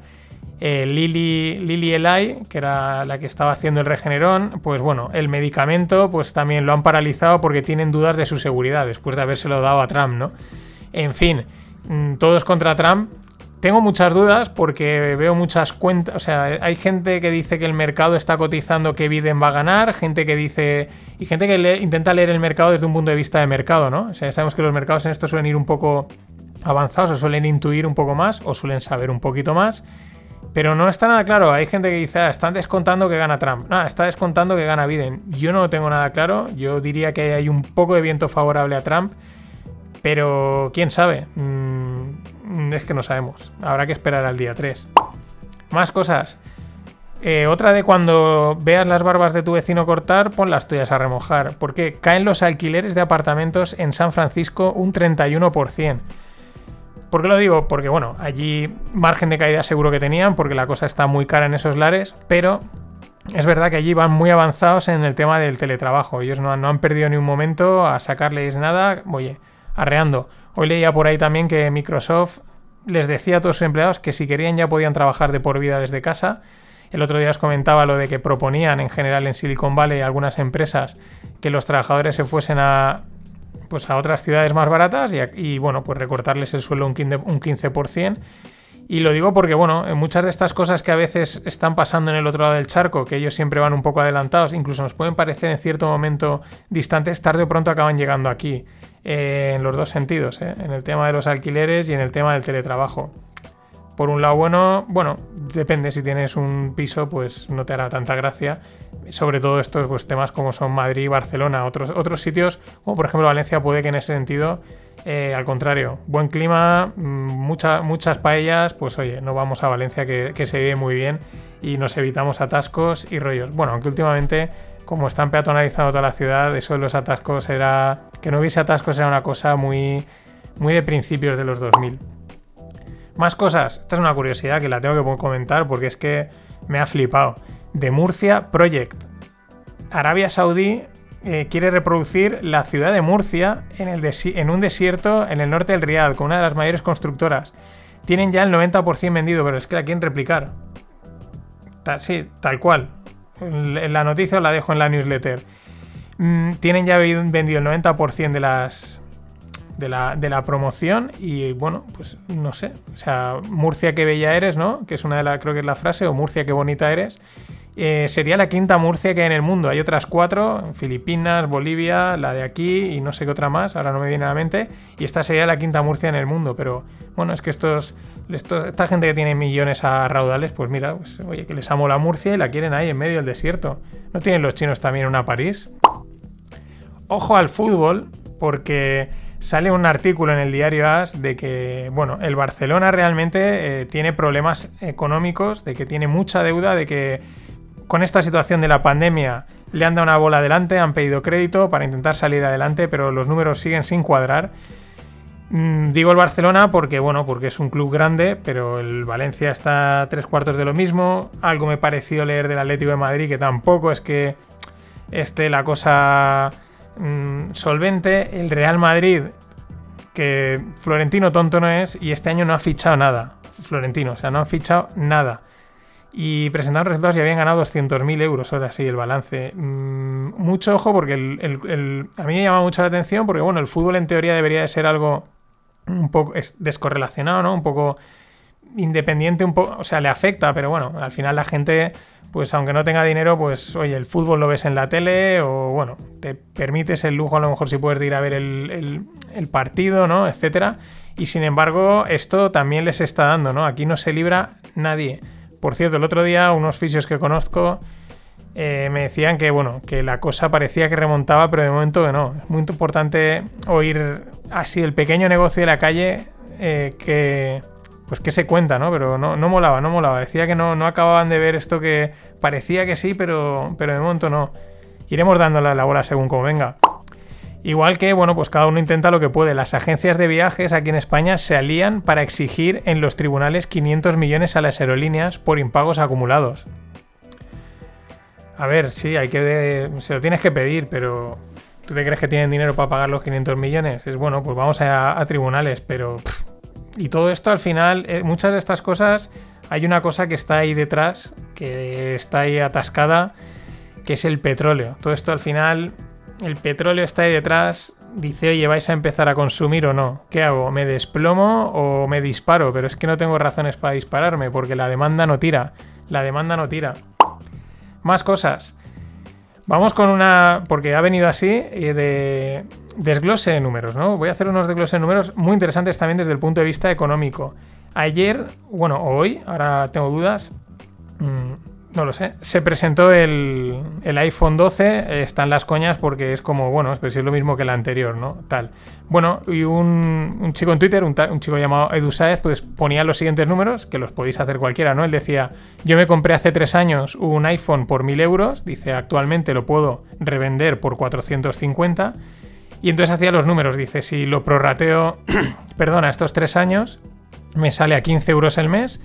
eh, Lily, Lily que era la que estaba haciendo el regenerón, pues bueno, el medicamento pues también lo han paralizado porque tienen dudas de su seguridad después de habérselo dado a Trump, ¿no? En fin, mm, todos contra Trump. Tengo muchas dudas porque veo muchas cuentas, o sea, hay gente que dice que el mercado está cotizando que Biden va a ganar, gente que dice y gente que intenta leer el mercado desde un punto de vista de mercado, ¿no? O sea, sabemos que los mercados en esto suelen ir un poco avanzados o suelen intuir un poco más o suelen saber un poquito más. Pero no está nada claro. Hay gente que dice, ah, están descontando que gana Trump. No, está descontando que gana Biden. Yo no lo tengo nada claro. Yo diría que hay un poco de viento favorable a Trump. Pero quién sabe. Mm, es que no sabemos. Habrá que esperar al día 3. Más cosas. Eh, otra de cuando veas las barbas de tu vecino cortar, pon las tuyas a remojar. Porque caen los alquileres de apartamentos en San Francisco un 31%. ¿Por qué lo digo? Porque, bueno, allí margen de caída seguro que tenían, porque la cosa está muy cara en esos lares, pero es verdad que allí van muy avanzados en el tema del teletrabajo. Ellos no han, perdido ni un momento a sacarles nada, oye, arreando. Hoy leía por ahí también que Microsoft les decía a todos sus empleados que si querían ya podían trabajar de por vida desde casa. El otro día os comentaba lo de que proponían en general en Silicon Valley algunas empresas que los trabajadores se fuesen a, pues a otras ciudades más baratas y, bueno, pues recortarles el sueldo un 15%, un 15%. Y lo digo porque, bueno, en muchas de estas cosas que a veces están pasando en el otro lado del charco, que ellos siempre van un poco adelantados, incluso nos pueden parecer en cierto momento distantes, tarde o pronto acaban llegando aquí, eh, en los dos sentidos, eh, en el tema de los alquileres y en el tema del teletrabajo. Por un lado, bueno, bueno, depende, si tienes un piso, pues no te hará tanta gracia. Sobre todo estos pues, temas como son Madrid, Barcelona, otros, otros sitios, como por ejemplo Valencia, puede que en ese sentido, eh, al contrario, buen clima, mm, mucha- muchas paellas, pues oye, no vamos a Valencia que, se vive muy bien y nos evitamos atascos y rollos. Bueno, aunque últimamente, como están peatonalizando toda la ciudad, eso de los atascos era... Que no hubiese atascos era una cosa muy, muy de principios de los 2000. Más cosas. Esta es una curiosidad que la tengo que comentar porque es que me ha flipado. De Murcia Project. Arabia Saudí eh, quiere reproducir la ciudad de Murcia en, un desierto en el norte del Riad con una de las mayores constructoras. Tienen ya el 90% vendido, pero es que la quieren replicar. Sí, tal cual. La noticia la dejo en la newsletter. Mm, tienen ya vendido el 90% de las, de la, de la promoción y bueno, pues no sé, o sea, Murcia qué bella eres, ¿no? Que es una de las, creo que es la frase, o Murcia qué bonita eres. Eh, sería la quinta Murcia que hay en el mundo. Hay otras cuatro, Filipinas, Bolivia, la de aquí y no sé qué otra más, ahora no me viene a la mente. Y esta sería la quinta Murcia en el mundo. Pero bueno, es que estos, estos- esta gente que tiene millones a raudales, pues mira, pues, oye, que les amo la Murcia y la quieren ahí en medio del desierto. ¿No tienen los chinos también una París? Ojo al fútbol, porque sale un artículo en el diario AS de que, bueno, el Barcelona realmente eh, tiene problemas económicos, de que tiene mucha deuda, de que con esta situación de la pandemia le han dado una bola adelante, han pedido crédito para intentar salir adelante, pero los números siguen sin cuadrar. Mm, digo el Barcelona porque, bueno, porque es un club grande, pero el Valencia está tres cuartos de lo mismo. Algo me pareció leer del Atlético de Madrid que tampoco es que esté la cosa mm, solvente. El Real Madrid, que Florentino tonto no es, y este año no ha fichado nada. Florentino, o sea, no ha fichado nada. Y presentaron resultados y habían ganado 200.000 euros, ahora sí, el balance. Mm, mucho ojo porque el- a mí me llama mucho la atención porque, bueno, el fútbol en teoría debería de ser algo un poco es descorrelacionado, ¿no? Un poco independiente, un poco, o sea, le afecta, pero bueno, al final la gente, pues aunque no tenga dinero, pues oye, el fútbol lo ves en la tele o bueno, te permites el lujo a lo mejor si puedes de ir a ver el, el- el partido, ¿no? Etcétera. Y sin embargo, esto también les está dando, ¿no? Aquí no se libra nadie. Por cierto, el otro día unos fisios que conozco eh, me decían que bueno, que la cosa parecía que remontaba, pero de momento que no. Es muy importante oír así el pequeño negocio de la calle eh, que pues que se cuenta, ¿no? Pero no, no molaba, no molaba. Decía que no, no acababan de ver esto que parecía que sí, pero, pero de momento no. Iremos dándole la bola según como venga. Igual que, bueno, pues cada uno intenta lo que puede. Las agencias de viajes aquí en España se alían para exigir en los tribunales 500 millones a las aerolíneas por impagos acumulados. A ver, sí, hay que se lo tienes que pedir, pero ¿tú te crees que tienen dinero para pagar los 500 millones? Es bueno, pues vamos a, tribunales, pero y todo esto al final, eh, muchas de estas cosas, hay una cosa que está ahí detrás, que está ahí atascada, que es el petróleo. Todo esto al final, el petróleo está ahí detrás, dice, oye, ¿vais a empezar a consumir o no? ¿Qué hago? ¿Me desplomo o me disparo? Pero es que no tengo razones para dispararme, porque la demanda no tira. La demanda no tira. Más cosas. Vamos con una. Porque ha venido así eh, de desglose de números, ¿no? Voy a hacer unos desgloses de números muy interesantes también desde el punto de vista económico. Ayer, bueno, hoy, ahora tengo dudas. Mm, no lo sé. Se presentó el, iPhone 12. están las coñas porque es como, bueno, es, es lo mismo que el anterior, ¿no? Tal. Bueno, y un, chico en Twitter, un, chico llamado Edu Saez, pues ponía los siguientes números, que los podéis hacer cualquiera, ¿no? Él decía, yo me compré hace tres años un iPhone por 1000 euros. Dice, actualmente lo puedo revender por 450. Y entonces hacía los números. Dice, si lo prorrateo, perdona, estos tres años, me sale a 15 euros el mes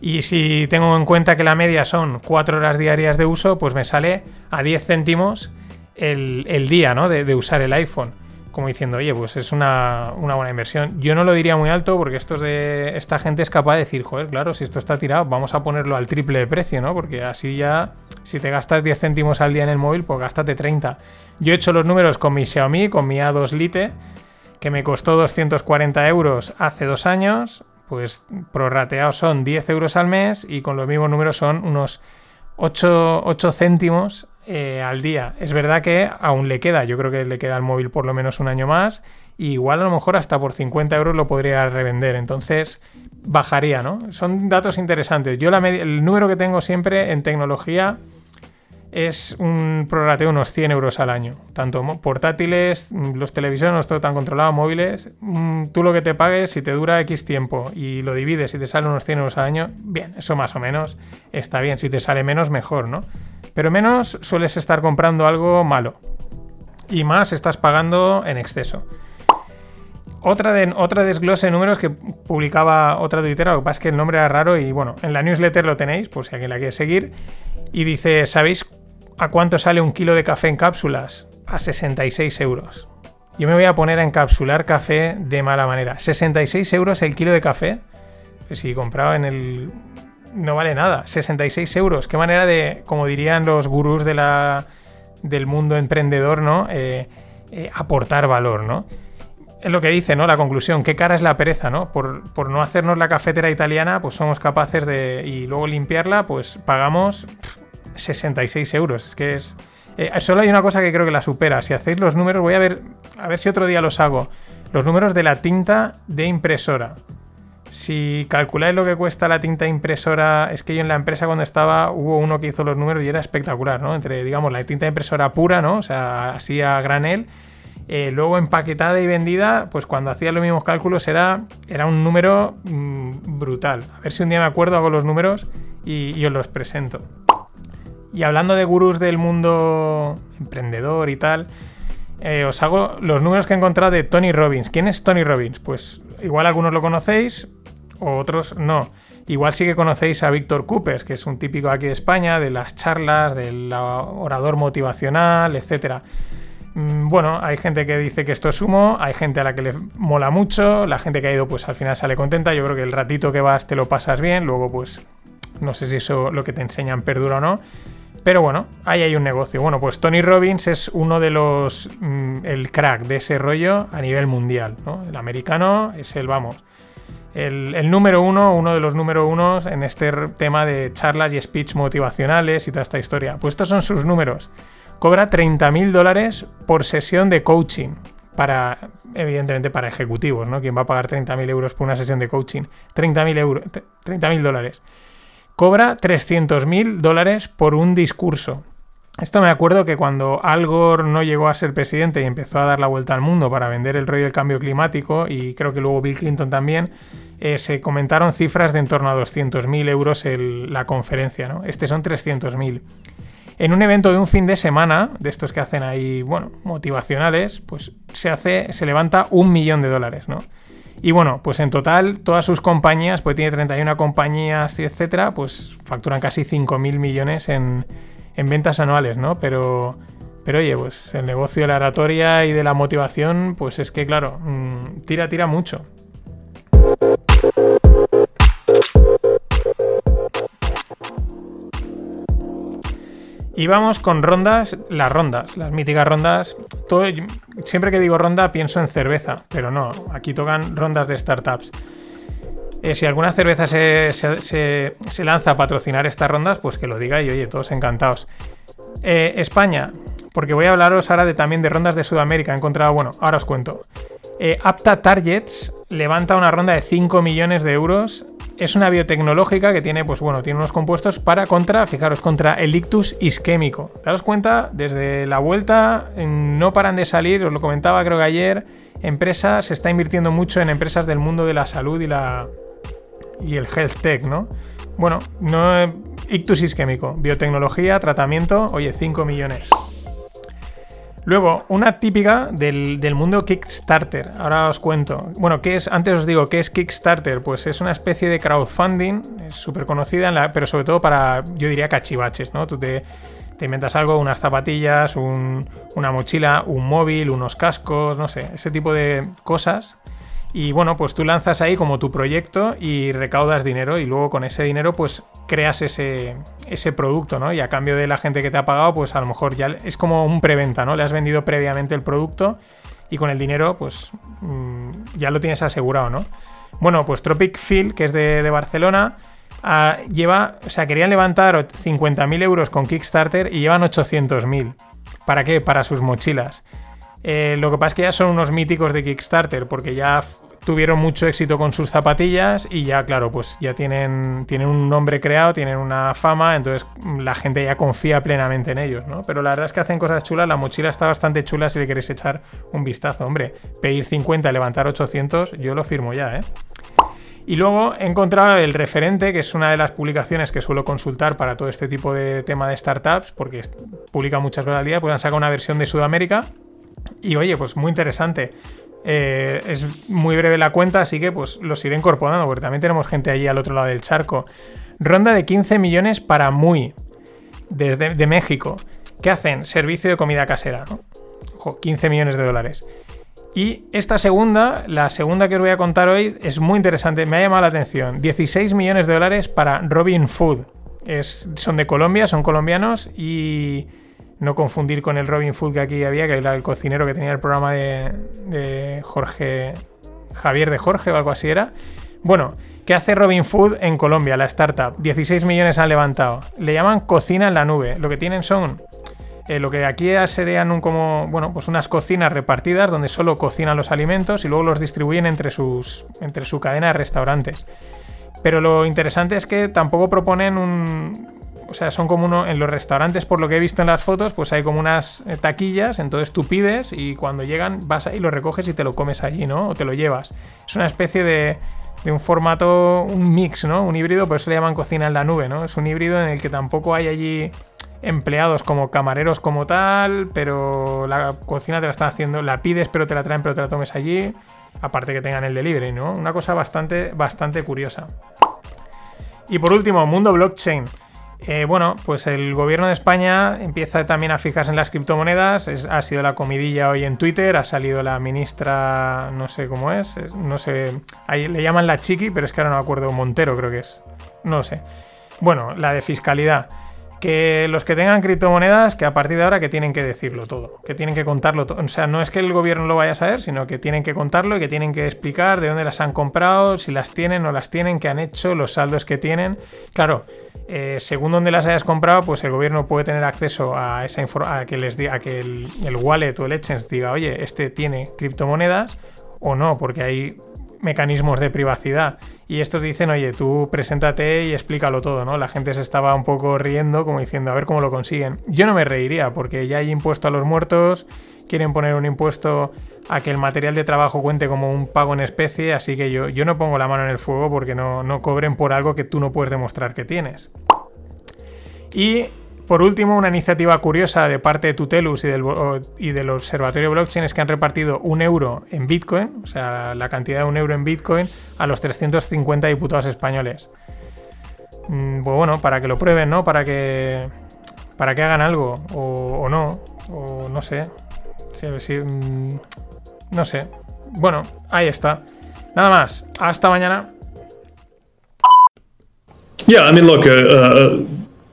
y si tengo en cuenta que la media son 4 horas diarias de uso, pues me sale a 10 céntimos el, día ¿no? de, usar el iPhone. Como diciendo, oye, pues es una, buena inversión. Yo no lo diría muy alto porque estos de esta gente es capaz de decir, joder, claro, si esto está tirado, vamos a ponerlo al triple de precio, ¿no? Porque así ya, si te gastas 10 céntimos al día en el móvil, pues gástate 30. Yo he hecho los números con mi Xiaomi, con mi A2 Lite, que me costó 240 euros hace dos años pues prorrateados son 10 euros al mes y con los mismos números son unos 8, céntimos eh, al día. Es verdad que aún le queda, yo creo que le queda al móvil por lo menos un año más. Y igual a lo mejor hasta por 50 euros lo podría revender. Entonces bajaría, ¿no? Son datos interesantes. Yo la el número que tengo siempre en tecnología es un prorrateo de unos 100 euros al año. Tanto portátiles, mm, los televisores no todo tan controlado, móviles. Mm, tú lo que te pagues, si te dura X tiempo y lo divides y te sale unos 100 euros al año, bien, eso más o menos está bien. Si te sale menos, mejor, ¿no? Pero menos sueles estar comprando algo malo. Y más estás pagando en exceso. Otra, otra desglose de números que publicaba otra tuitera, lo que pasa es que el nombre era raro y bueno, en la newsletter lo tenéis, por si alguien la quiere seguir. Y dice, ¿sabéis ¿A cuánto sale un kilo de café en cápsulas? A 66 euros. Yo me voy a poner a encapsular café de mala manera. 66 euros el kilo de café. Pues si comprado en el... No vale nada. 66 euros. Qué manera de, como dirían los gurús de la, del mundo emprendedor, ¿no? Eh, eh, aportar valor, ¿no? Es lo que dice, ¿no? La conclusión. Qué cara es la pereza, ¿no? Por, por no hacernos la cafetera italiana, pues somos capaces de... Y luego limpiarla, pues pagamos... 66 euros. Es que es. Eh, solo hay una cosa que creo que la supera. Si hacéis los números, voy a ver. A ver si otro día los hago. Los números de la tinta de impresora. Si calculáis lo que cuesta la tinta impresora, es que yo en la empresa cuando estaba hubo uno que hizo los números y era espectacular, ¿no? Entre, digamos, la tinta impresora pura, ¿no? O sea, así a granel. Eh, luego empaquetada y vendida, pues cuando hacía los mismos cálculos era, era un número mm, brutal. A ver si un día me acuerdo, hago los números y os los presento. Y hablando de gurús del mundo emprendedor y tal, eh, os hago los números que he encontrado de Tony Robbins. ¿Quién es Tony Robbins? Pues igual algunos lo conocéis, otros no. Igual sí que conocéis a Víctor Coopers, que es un típico aquí de España, de las charlas, del orador motivacional, etc. Mm, bueno, hay gente que dice que esto es humo, hay gente a la que le mola mucho, la gente que ha ido pues al final sale contenta, yo creo que el ratito que vas te lo pasas bien, luego pues no sé si eso lo que te enseñan perdura o no. Pero bueno, ahí hay un negocio. Bueno, pues Tony Robbins es uno de los. Mm, el crack de ese rollo a nivel mundial. El americano es el, vamos. El, número uno, uno de los número unos en este tema de charlas y speech motivacionales y toda esta historia. Pues estos son sus números. Cobra 30 mil dólares por sesión de coaching. Para, evidentemente, para ejecutivos, ¿no? ¿Quién va a pagar 30 mil euros por una sesión de coaching? 30 mil euros, 30 mil dólares cobra 300.000 dólares por un discurso. Esto me acuerdo que cuando Al Gore no llegó a ser presidente y empezó a dar la vuelta al mundo para vender el rollo del cambio climático, y creo que luego Bill Clinton también, eh, se comentaron cifras de en torno a 200.000 euros la conferencia. ¿no? Este son 300.000. En un evento de un fin de semana, de estos que hacen ahí, bueno, motivacionales, pues se hace, se levanta un millón de dólares, ¿no? Y bueno, pues en total, todas sus compañías, pues tiene 31 compañías, etcétera, pues facturan casi 5.000 millones en, en ventas anuales, ¿no? Pero, pero oye, pues el negocio de la oratoria y de la motivación, pues es que, claro, mm, tira, tira mucho. Y vamos con rondas, las rondas, las míticas rondas. Todo, siempre que digo ronda pienso en cerveza, pero no, aquí tocan rondas de startups. Eh, si alguna cerveza se, lanza a patrocinar estas rondas, pues que lo diga y oye, todos encantados. Eh, España, porque voy a hablaros ahora de, también de rondas de Sudamérica. He encontrado, bueno, ahora os cuento. Eh, Apta Targets levanta una ronda de 5 millones de euros es una biotecnológica que tiene, pues bueno, tiene unos compuestos para contra, fijaros, contra el ictus isquémico. Daros cuenta, desde la vuelta no paran de salir, os lo comentaba creo que ayer, empresas, se está invirtiendo mucho en empresas del mundo de la salud y la y el health tech, ¿no? Bueno, no ictus isquémico, biotecnología, tratamiento, oye, 5 millones. Luego, una típica del, mundo Kickstarter. Ahora os cuento. Bueno, ¿qué es? Antes os digo, ¿qué es Kickstarter? Pues es una especie de crowdfunding, es súper conocida, pero sobre todo para, yo diría, cachivaches, ¿no? Tú te, te inventas algo, unas zapatillas, una mochila, un móvil, unos cascos, no sé, ese tipo de cosas y bueno, pues tú lanzas ahí como tu proyecto y recaudas dinero y luego con ese dinero pues creas ese, ese producto, ¿no? Y a cambio de la gente que te ha pagado, pues a lo mejor ya es como un preventa, ¿no? Le has vendido previamente el producto y con el dinero pues mm, ya lo tienes asegurado, ¿no? Bueno, pues Tropic Field, que es de, Barcelona, ah, lleva, o sea, querían levantar 50.000 euros con Kickstarter y llevan 800.000. ¿Para qué? Para sus mochilas. Eh, lo que pasa es que ya son unos míticos de Kickstarter, porque ya tuvieron mucho éxito con sus zapatillas y ya, claro, pues ya tienen, tienen un nombre creado, tienen una fama, entonces la gente ya confía plenamente en ellos, ¿no? Pero la verdad es que hacen cosas chulas, la mochila está bastante chula si le queréis echar un vistazo, hombre. Pedir 50 y levantar 800, yo lo firmo ya, ¿eh? Y luego he encontrado el referente, que es una de las publicaciones que suelo consultar para todo este tipo de tema de startups, porque publica muchas veces al día, pues han sacado una versión de Sudamérica. Y oye, pues muy interesante. Eh, es muy breve la cuenta, así que pues los iré incorporando, porque también tenemos gente allí al otro lado del charco. Ronda de 15 millones para Muy, desde de México. ¿Qué hacen? Servicio de comida casera, ¿no? Ojo, 15 millones de dólares. Y esta segunda, la segunda que os voy a contar hoy, es muy interesante, me ha llamado la atención. 16 millones de dólares para Robin Food. Es, son de Colombia, son colombianos y no confundir con el Robin Food que aquí había, que era el cocinero que tenía el programa de, Jorge, Javier de Jorge o algo así era. Bueno, ¿qué hace Robin Food en Colombia, la startup? 16 millones han levantado. Le llaman cocina en la nube. Lo que tienen son eh, lo que aquí serían un como, bueno, pues unas cocinas repartidas donde solo cocinan los alimentos y luego los distribuyen entre, sus, entre su cadena de restaurantes. Pero lo interesante es que tampoco proponen un, o sea, son como uno en los restaurantes, por lo que he visto en las fotos, pues hay como unas eh, taquillas, entonces tú pides y cuando llegan vas ahí, lo recoges y te lo comes allí, ¿no? O te lo llevas. Es una especie de, un formato, un mix, ¿no? Un híbrido, por eso le llaman cocina en la nube, ¿no? Es un híbrido en el que tampoco hay allí empleados como camareros como tal, pero la cocina te la están haciendo, la pides pero te la traen pero te la tomes allí, aparte que tengan el delivery, ¿no? Una cosa bastante, bastante curiosa. Y por último, mundo blockchain. Eh, bueno, pues el gobierno de España empieza también a fijarse en las criptomonedas. ha sido la comidilla hoy en Twitter. Ha salido la ministra, no sé cómo es, no sé. Ahí le llaman la chiqui, pero es que ahora no me acuerdo. Montero, creo que es. No sé. Bueno, la de fiscalidad que los que tengan criptomonedas, que a partir de ahora que tienen que decirlo todo, que tienen que contarlo todo. O sea, no es que el gobierno lo vaya a saber, sino que tienen que contarlo y que tienen que explicar de dónde las han comprado, si las tienen o las tienen, qué han hecho, los saldos que tienen. Claro, eh, según donde las hayas comprado, pues el gobierno puede tener acceso a esa a que les diga, a que el, el wallet o el exchange diga, oye, este tiene criptomonedas o no, porque hay mecanismos de privacidad. Y estos dicen, oye, tú preséntate y explícalo todo, ¿no? La gente se estaba un poco riendo, como diciendo, a ver cómo lo consiguen. Yo no me reiría, porque ya hay impuesto a los muertos, quieren poner un impuesto a que el material de trabajo cuente como un pago en especie, así que yo, yo no pongo la mano en el fuego porque no, no cobren por algo que tú no puedes demostrar que tienes. Y por último, una iniciativa curiosa de parte de Tutelus y del, Observatorio Blockchain es que han repartido un euro en Bitcoin, o sea, la cantidad de un euro en Bitcoin, a los 350 diputados españoles. Mm, pues bueno, para que lo prueben, ¿no? Para que, para que hagan algo, o, no, o no sé. Mm, no sé. Bueno, ahí está. Nada más. Hasta mañana. Yeah, I mean, look, uh, uh,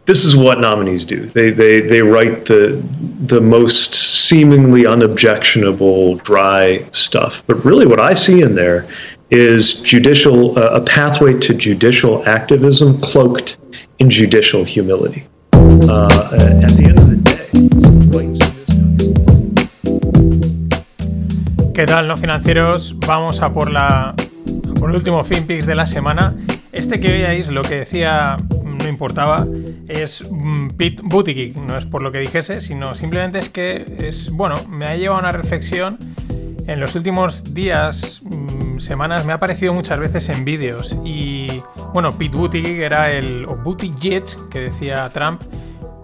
this is what nominees do. They, they, they write the, the most seemingly unobjectionable, dry stuff. But really, what I see in there is judicial uh, a pathway to judicial activism cloaked in judicial humility. Uh, at the end of the day, ¿Qué tal, no financieros? Vamos a por la por el último FinPix de la semana. Este que veáis, lo que decía importaba, es mm, Pete Buttigieg. No es por lo que dijese, sino simplemente es que es, bueno, me ha llevado a una reflexión en los últimos días, mm, semanas, me ha aparecido muchas veces en vídeos. Y bueno, Pete Buttigieg era el. o Buttigieg, que decía Trump,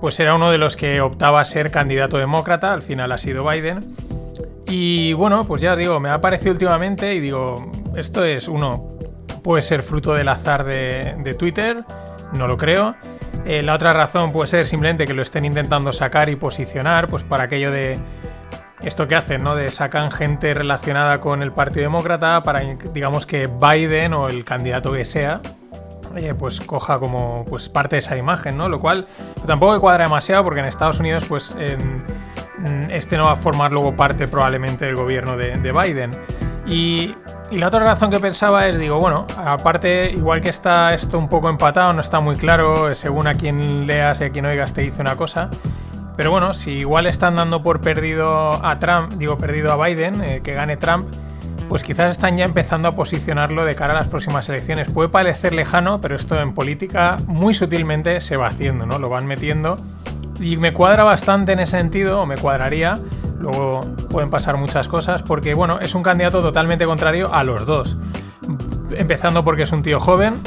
pues era uno de los que optaba a ser candidato demócrata. Al final ha sido Biden. Y bueno, pues ya digo, me ha aparecido últimamente y digo, esto es uno. Puede ser fruto del azar de, Twitter, no lo creo. Eh, la otra razón puede ser simplemente que lo estén intentando sacar y posicionar, pues para aquello de esto que hacen, ¿no? De sacan gente relacionada con el Partido Demócrata para, digamos, que Biden o el candidato que sea, pues coja como pues parte de esa imagen, ¿no? Lo cual tampoco cuadra demasiado porque en Estados Unidos, pues este no va a formar luego parte probablemente del gobierno de, Biden. Y, y, la otra razón que pensaba es, digo, bueno, aparte, igual que está esto un poco empatado, no está muy claro, según a quien leas y a quien oigas te dice una cosa. Pero bueno, si igual están dando por perdido a Trump, digo perdido a Biden, eh, que gane Trump, pues quizás están ya empezando a posicionarlo de cara a las próximas elecciones. Puede parecer lejano, pero esto en política muy sutilmente se va haciendo, ¿no? Lo van metiendo. Y me cuadra bastante en ese sentido, o me cuadraría. Luego pueden pasar muchas cosas, porque bueno, es un candidato totalmente contrario a los dos. Empezando porque es un tío joven,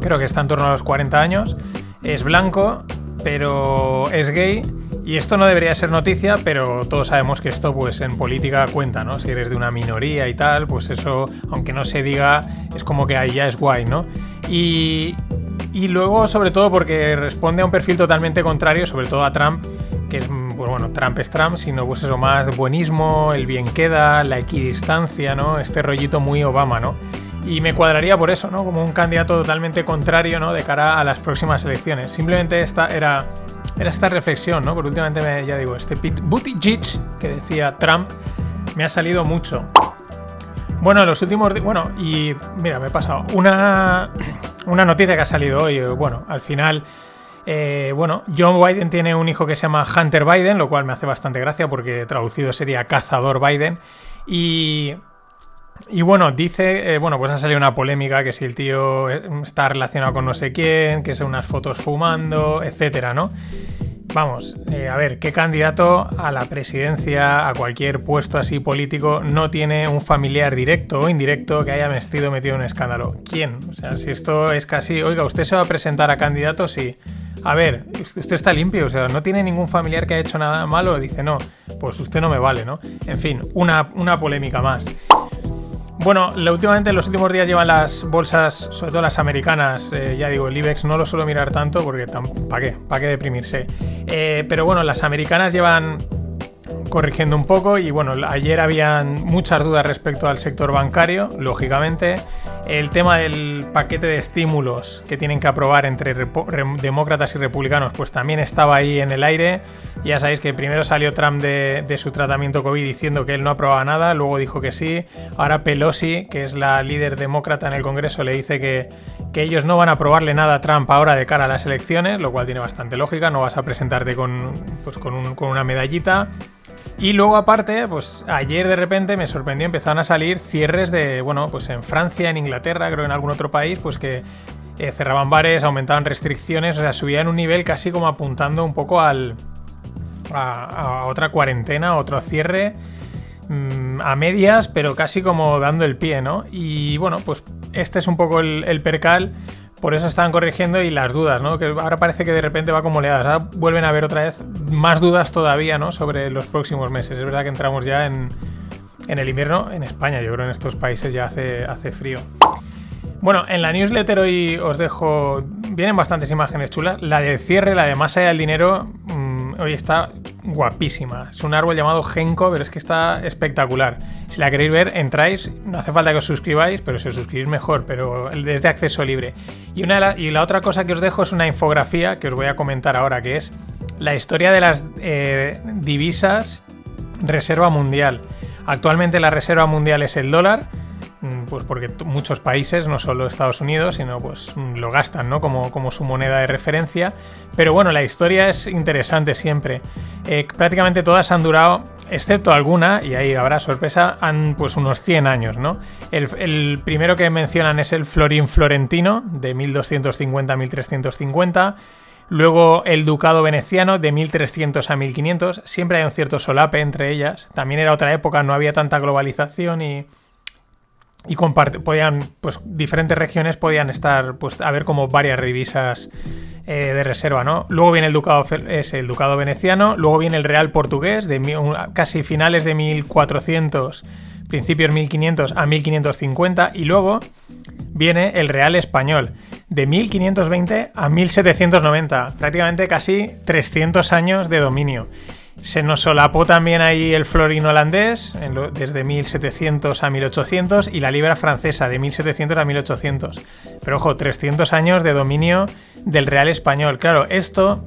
creo que está en torno a los 40 años, es blanco, pero es gay y esto no debería ser noticia, pero todos sabemos que esto pues en política cuenta, ¿no? Si eres de una minoría y tal, pues eso, aunque no se diga, es como que ahí ya es guay, ¿no? Y, y luego, sobre todo, porque responde a un perfil totalmente contrario, sobre todo a Trump, que es, pues bueno, Trump es Trump, sino pues eso, más buenismo, el bien queda, la equidistancia, ¿no? Este rollito muy Obama, ¿no? Y me cuadraría por eso, ¿no? Como un candidato totalmente contrario, ¿no? De cara a las próximas elecciones. Simplemente esta era era esta reflexión, ¿no? Porque últimamente, me, ya digo, este Pete Buttigieg que decía Trump me ha salido mucho. Bueno, los últimos bueno, y mira, me he pasado una, una noticia que ha salido hoy. Bueno, al final, eh, bueno, John Biden tiene un hijo que se llama Hunter Biden, lo cual me hace bastante gracia porque traducido sería cazador Biden. Y y bueno, dice, eh, bueno, pues ha salido una polémica que si el tío eh, está relacionado con no sé quién, que son unas fotos fumando, etcétera, ¿no? Vamos, eh, a ver, ¿qué candidato a la presidencia, a cualquier puesto así político, no tiene un familiar directo o indirecto que haya vestido metido en un escándalo? ¿Quién? O sea, si esto es casi, oiga, ¿usted se va a presentar a candidato? Sí. A ver, usted está limpio, o sea, no tiene ningún familiar que haya hecho nada malo, dice no, pues usted no me vale, ¿no? En fin, una, una polémica más. Bueno, últimamente en los últimos días llevan las bolsas, sobre todo las americanas, eh, ya digo, el IBEX no lo suelo mirar tanto porque ¿para qué? ¿Para qué deprimirse? Eh, pero bueno, las americanas llevan corrigiendo un poco y bueno, ayer habían muchas dudas respecto al sector bancario, lógicamente. El tema del paquete de estímulos que tienen que aprobar entre demócratas y republicanos, pues también estaba ahí en el aire. Ya sabéis que primero salió Trump de, su tratamiento COVID diciendo que él no aprobaba nada, luego dijo que sí. Ahora Pelosi, que es la líder demócrata en el Congreso, le dice que, que ellos no van a aprobarle nada a Trump ahora de cara a las elecciones, lo cual tiene bastante lógica, no vas a presentarte con, pues con, con una medallita. Y luego aparte, pues ayer de repente me sorprendió, empezaron a salir cierres de, bueno, pues en Francia, en Inglaterra, creo en algún otro país, pues que eh, cerraban bares, aumentaban restricciones, o sea, subían un nivel casi como apuntando un poco al, a, otra cuarentena, otro cierre mm, a medias, pero casi como dando el pie, ¿no? Y bueno, pues este es un poco el, percal, por eso están corrigiendo y las dudas, ¿no? Que ahora parece que de repente va como oleadas. Ahora vuelven a haber otra vez más dudas todavía, ¿no? Sobre los próximos meses. Es verdad que entramos ya en, el invierno en España. Yo creo en estos países ya hace, frío. Bueno, en la newsletter hoy os dejo. Vienen bastantes imágenes chulas. La de cierre, la de más allá del dinero, hoy está guapísima. Es un árbol llamado Genko, pero es que está espectacular. Si la queréis ver, entráis. No hace falta que os suscribáis, pero si os suscribís mejor, pero es de acceso libre. Y, una la, y la otra cosa que os dejo es una infografía que os voy a comentar ahora, que es la historia de las eh, divisas reserva mundial. Actualmente la reserva mundial es el dólar pues porque muchos países, no solo Estados Unidos, sino pues mm, lo gastan, ¿no? Como, como su moneda de referencia. Pero bueno, la historia es interesante siempre. Eh, prácticamente todas han durado, excepto alguna, y ahí habrá sorpresa, han pues unos 100 años, ¿no? El, el primero que mencionan es el florín florentino, de 1250 a 1350. Luego el ducado veneciano de 1300 a 1500. Siempre hay un cierto solape entre ellas. También era otra época, no había tanta globalización y y podían, pues diferentes regiones podían estar, pues a ver como varias divisas eh, de reserva, ¿no? Luego viene el ducado, es el ducado veneciano, luego viene el real portugués de casi finales de 1400, principios 1500 a 1550 y luego viene el real español de 1520 a 1790, prácticamente casi 300 años de dominio. Se nos solapó también ahí el florín holandés, desde 1700 a 1800, y la libra francesa, de 1700 a 1800. Pero ojo, 300 años de dominio del real español. Claro, esto,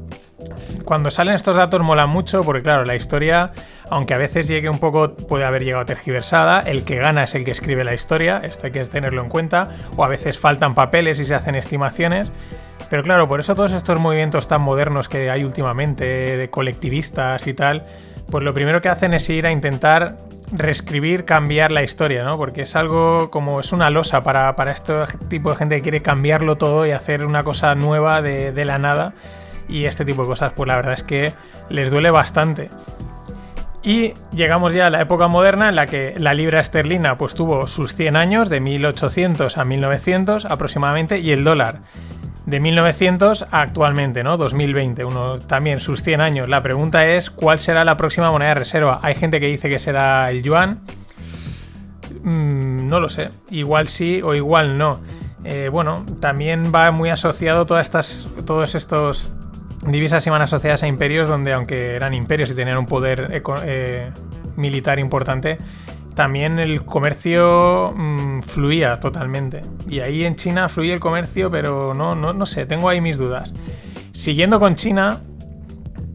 cuando salen estos datos mola mucho, porque claro, la historia, aunque a veces llegue un poco, puede haber llegado tergiversada, el que gana es el que escribe la historia, esto hay que tenerlo en cuenta, o a veces faltan papeles y se hacen estimaciones. Pero claro, por eso todos estos movimientos tan modernos que hay últimamente, de colectivistas y tal, pues lo primero que hacen es ir a intentar reescribir, cambiar la historia, ¿no? Porque es algo como es una losa para, para este tipo de gente que quiere cambiarlo todo y hacer una cosa nueva de, de la nada. Y este tipo de cosas, pues la verdad es que les duele bastante. Y llegamos ya a la época moderna en la que la libra esterlina pues tuvo sus 100 años, de 1800 a 1900 aproximadamente, y el dólar de 1900 a actualmente, ¿no? 2020, uno, también sus 100 años. La pregunta es, ¿cuál será la próxima moneda de reserva? Hay gente que dice que será el yuan. Mm, no lo sé. Igual sí o igual no. Eh, bueno, también va muy asociado todas estas, todos estos divisas iban asociadas a imperios donde aunque eran imperios y tenían un poder eh, militar importante, también el comercio mmm, fluía totalmente. Y ahí en China fluye el comercio, pero no, no, no sé, tengo ahí mis dudas. Siguiendo con China,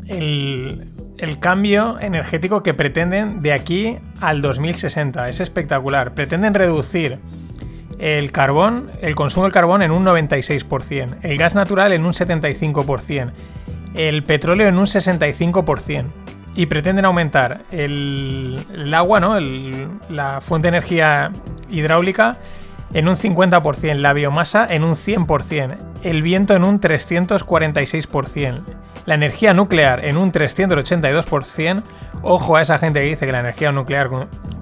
el cambio energético que pretenden de aquí al 2060 es espectacular. Pretenden reducir el carbón, el consumo del carbón en un 96%, el gas natural en un 75%, el petróleo en un 65% y pretenden aumentar el, agua, ¿no? la fuente de energía hidráulica en un 50%, la biomasa en un 100%, el viento en un 346%, la energía nuclear en un 382%. Ojo a esa gente que dice que la energía nuclear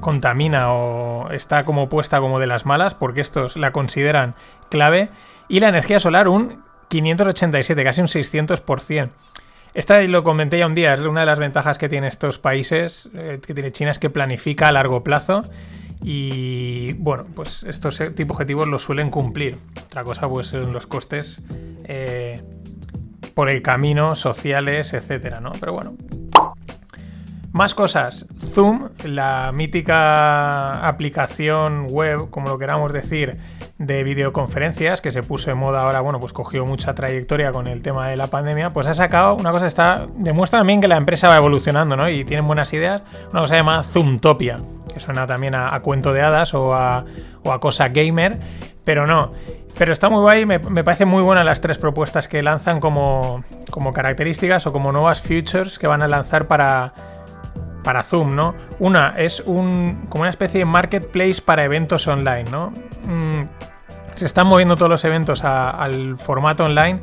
contamina o está como puesta como de las malas, porque estos la consideran clave. Y la energía solar un 587, casi un 600%. Esta lo comenté ya un día, es una de las ventajas que tiene estos países, eh, que tiene China, es que planifica a largo plazo y bueno, pues estos de objetivos los suelen cumplir. Otra cosa pues son los costes eh, por el camino, sociales, etcétera, ¿no? Pero bueno. Más cosas. Zoom, la mítica aplicación web, como lo queramos decir, de videoconferencias que se puso en moda ahora, bueno, pues cogió mucha trayectoria con el tema de la pandemia, pues ha sacado una cosa está demuestra también que la empresa va evolucionando, ¿no? Y tienen buenas ideas, una cosa se llama Zoomtopia, que suena también a, cuento de hadas o a, o a cosa gamer, pero no. Pero está muy guay, me, me parece muy buena las tres propuestas que lanzan como, como características o como nuevas features que van a lanzar para, para Zoom, ¿no? Una es un, como una especie de marketplace para eventos online, ¿no? Mm, se están moviendo todos los eventos al formato online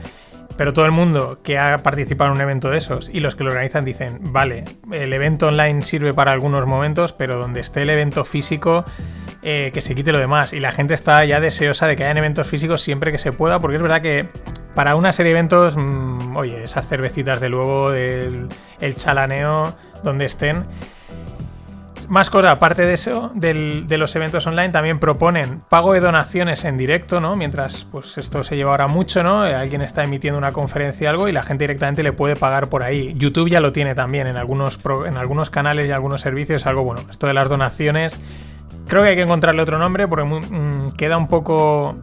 pero todo el mundo que ha participado en un evento de esos y los que lo organizan dicen, vale, el evento online sirve para algunos momentos, pero donde esté el evento físico, eh, que se quite lo demás. Y la gente está ya deseosa de que hayan eventos físicos siempre que se pueda, porque es verdad que para una serie de eventos, mm, oye, esas cervecitas de luego, el, el chalaneo, donde estén. Más cosas, aparte de eso, de los eventos online, también proponen pago de donaciones en directo, ¿no? Mientras, pues esto se lleva ahora mucho, ¿no? Eh, Alguien está emitiendo una conferencia algo y la gente directamente le puede pagar por ahí. YouTube ya lo tiene también en algunos, en algunos canales y algunos servicios, algo bueno. Esto de las donaciones, creo que hay que encontrarle otro nombre porque mm, queda un poco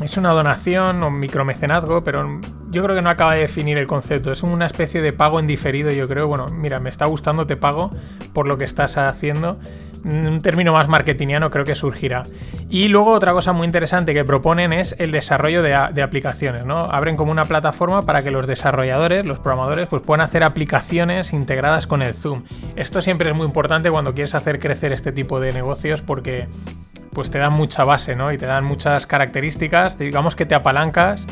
es una donación o micromecenazgo, pero yo creo que no acaba de definir el concepto. Es una especie de pago en diferido, yo creo. Bueno, mira, me está gustando, te pago por lo que estás haciendo. Un término más marketingiano creo que surgirá. Y luego otra cosa muy interesante que proponen es el desarrollo de, de aplicaciones, ¿no? Abren como una plataforma para que los desarrolladores, los programadores, pues puedan hacer aplicaciones integradas con el Zoom. Esto siempre es muy importante cuando quieres hacer crecer este tipo de negocios porque pues te dan mucha base, ¿no? Y te dan muchas características, digamos que te apalancas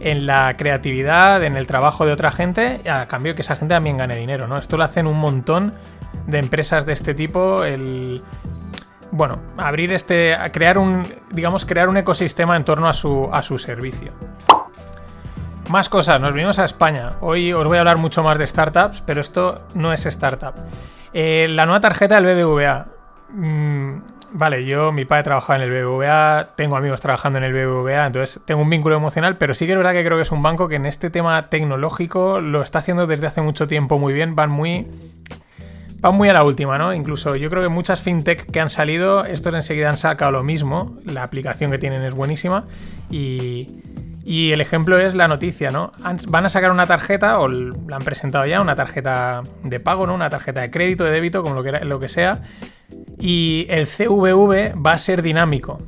en la creatividad, en el trabajo de otra gente, a cambio que esa gente también gane dinero, ¿no? Esto lo hacen un montón de empresas de este tipo, el bueno, abrir este, crear un, digamos, crear un ecosistema en torno a su, a su servicio. Más cosas, nos venimos a España. Hoy os voy a hablar mucho más de startups, pero esto no es startup. Eh, la nueva tarjeta del BBVA. Mm, vale, yo, mi padre trabajaba en el BBVA, tengo amigos trabajando en el BBVA, entonces tengo un vínculo emocional, pero sí que es verdad que creo que es un banco que en este tema tecnológico lo está haciendo desde hace mucho tiempo muy bien, van muy van muy a la última, ¿no? Incluso yo creo que muchas fintech que han salido, estos enseguida han sacado lo mismo. La aplicación que tienen es buenísima. Y, y el ejemplo es la noticia, ¿no? Van a sacar una tarjeta, o la han presentado ya, una tarjeta de pago, ¿no? Una tarjeta de crédito, de débito, como lo que sea. Y el CVV va a ser dinámico.